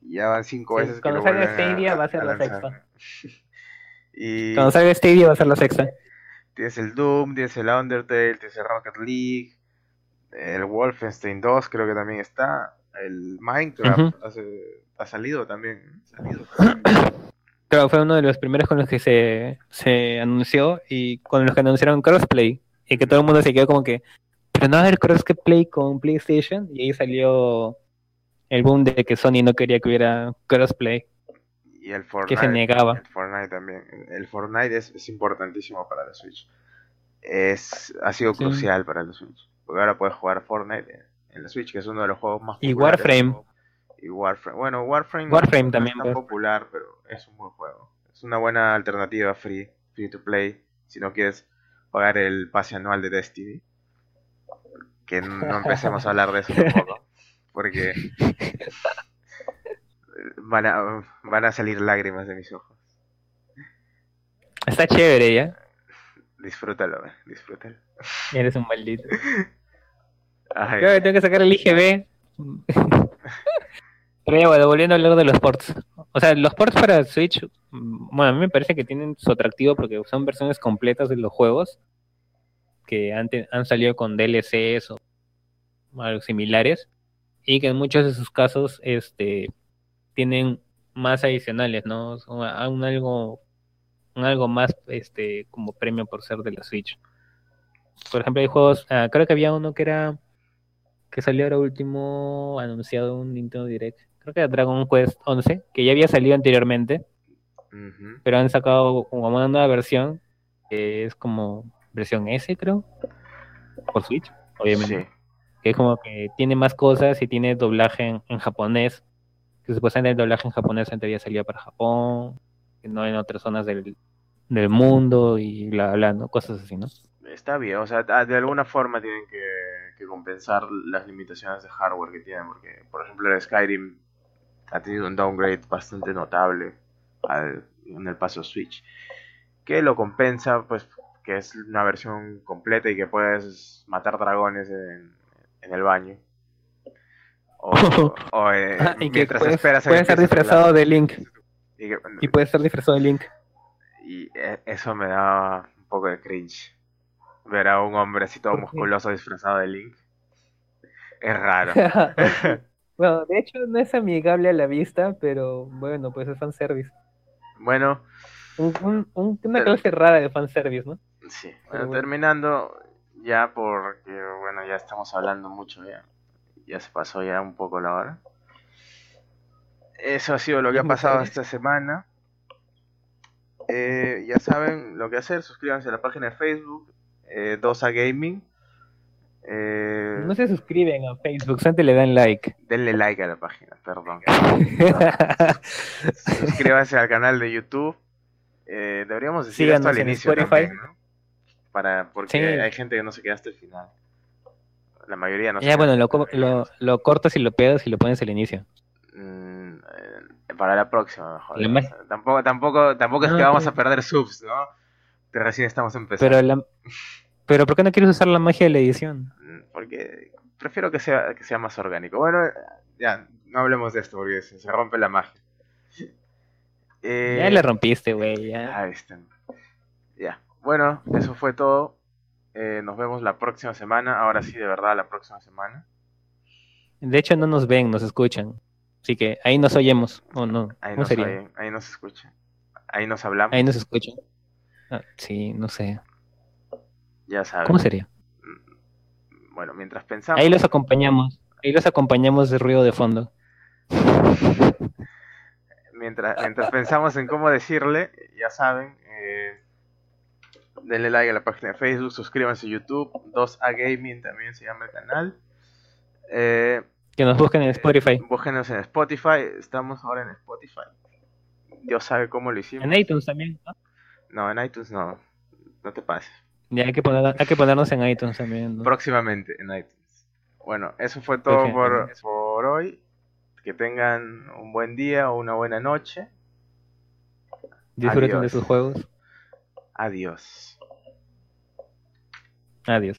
Ya van cinco Sí, veces que cuando lo salga vuelven a- Stadia va a ser la y Cuando salga Stadia va a ser la sexta. tienes el Doom, tienes el Undertale, tienes el Rocket League, el Wolfenstein 2 creo que también está, el Minecraft hace- ha salido también. Salido. Claro, fue uno de los primeros con los que se, se anunció y con los que anunciaron crossplay. Y que todo el mundo se quedó como que, pero no va a haber crossplay con PlayStation. Y ahí salió el boom de que Sony no quería que hubiera crossplay, Y el que Fortnite. se negaba. El Fortnite también. El Fortnite es, es importantísimo para la Switch. Es, ha sido Sí. crucial para la Switch. Porque ahora puedes jugar Fortnite en, en la Switch, que es uno de los juegos más Y. Warframe. Y Warframe. Bueno, Warframe, Warframe no también, es tan pues. popular, pero es un buen juego. Es una buena alternativa free, free to play, si no quieres pagar el pase anual de Destiny. Que no empecemos a hablar de eso tampoco. Porque van a, van a salir lágrimas de mis ojos. Está chévere ya. Disfrútalo, eh, disfrútalo. Eres un maldito. Ay, Creo que tengo que sacar el IGB. Pero ya, bueno, volviendo a hablar de los ports. O sea, los ports para Switch, mm, bueno, a mí me parece que tienen su atractivo porque son versiones completas de los juegos que han, salido con DLCs o algo similares y que en muchos de sus casos este, tienen más adicionales, ¿no? Un algo, un algo más este, como premio por ser de la Switch. Por ejemplo, hay juegos, ah, creo que había uno que era que salió ahora último anunciado en un Nintendo Direct. Creo que era Dragon Quest 11, que ya había salido anteriormente, pero han sacado como una nueva versión, que es como versión S, creo, por Switch, obviamente. Sí. Que es como que tiene más cosas y tiene doblaje en, en japonés, que supuestamente el doblaje en japonés antes había salido para Japón, que no en otras zonas del, del mundo y bla, bla, ¿no? Cosas así, ¿no? Está bien, o sea, de alguna forma tienen que, que compensar las limitaciones de hardware que tienen, porque, por ejemplo, el Skyrim ha tenido un downgrade bastante notable al- en el paso Switch, que lo compensa, pues, que es una versión completa y que puedes matar dragones en, en el baño. O, o, eh, Ah, y que mientras puedes, esperas a que puede estar disfrazado de Link. Y, que- Y puede estar disfrazado de Link. y, eh, eso me da un poco de cringe. Ver a un hombre musculoso disfrazado de Link. Es raro. bueno, de hecho no es amigable a la vista, pero bueno, pues es fanservice. Bueno, Un, un- un- una clase rara de fanservice, ¿no? Sí. Bueno, bueno. terminando ya porque, bueno, ya estamos hablando mucho ya. Ya se pasó ya un poco la hora. Eso ha sido lo que ha pasado esta semana. Eh, ya saben lo que hacer, suscríbanse a la página de Facebook, eh, 2A Gaming. Eh, No se suscriben a Facebook, antes le dan like. Denle like a la página, perdón. Suscríbanse al canal de YouTube. Eh, deberíamos decir esto Síganos al en inicio Spotify. también, ¿no? Para, porque Sí. hay gente que no se queda hasta el final. La mayoría no se ya, bueno, lo, lo, lo cortas y lo pegas y lo pones al inicio. Mm, eh, para la próxima, mejor. La Tampoco, tampoco, tampoco es que vamos pero- a perder subs, ¿no? Que recién estamos empezando. Pero, la, pero ¿por qué no quieres usar la magia de la edición? Mm, Porque prefiero que sea, que sea más orgánico. Bueno, ya, no hablemos de esto porque se, rompe la magia. Eh, Ya le rompiste, güey. ya. Ahí. Ya. Bueno, eso fue todo. Eh, nos vemos la próxima semana. Ahora sí, de verdad, la próxima semana. De hecho, no nos ven, nos escuchan. Así que ahí nos oyemos. ¿O no? Ahí ¿Cómo nos, sería? oyen, ahí nos escuchan. Ahí nos hablamos. Ahí nos escuchan. Ah, sí, no sé. Ya saben. ¿Cómo sería? Bueno, mientras pensamos. Ahí los acompañamos. Ahí los acompañamos de ruido de fondo. Mientras, mientras pensamos en cómo decirle, ya saben, eh, denle like a la página de Facebook, suscríbanse a YouTube, 2A Gaming también se llama el canal. Eh, Que nos busquen en Spotify. búsquenos en Spotify, estamos ahora en Spotify. Dios sabe cómo lo hicimos. En iTunes también. ¿no? No, en iTunes no, no te pases. Ya hay que, poner, hay que ponernos en iTunes también. ¿no? Próximamente en iTunes. Bueno, eso fue todo por, por hoy. Que tengan un buen día o una buena noche. Disfruten de Adiós. sus juegos. Adiós. Adiós.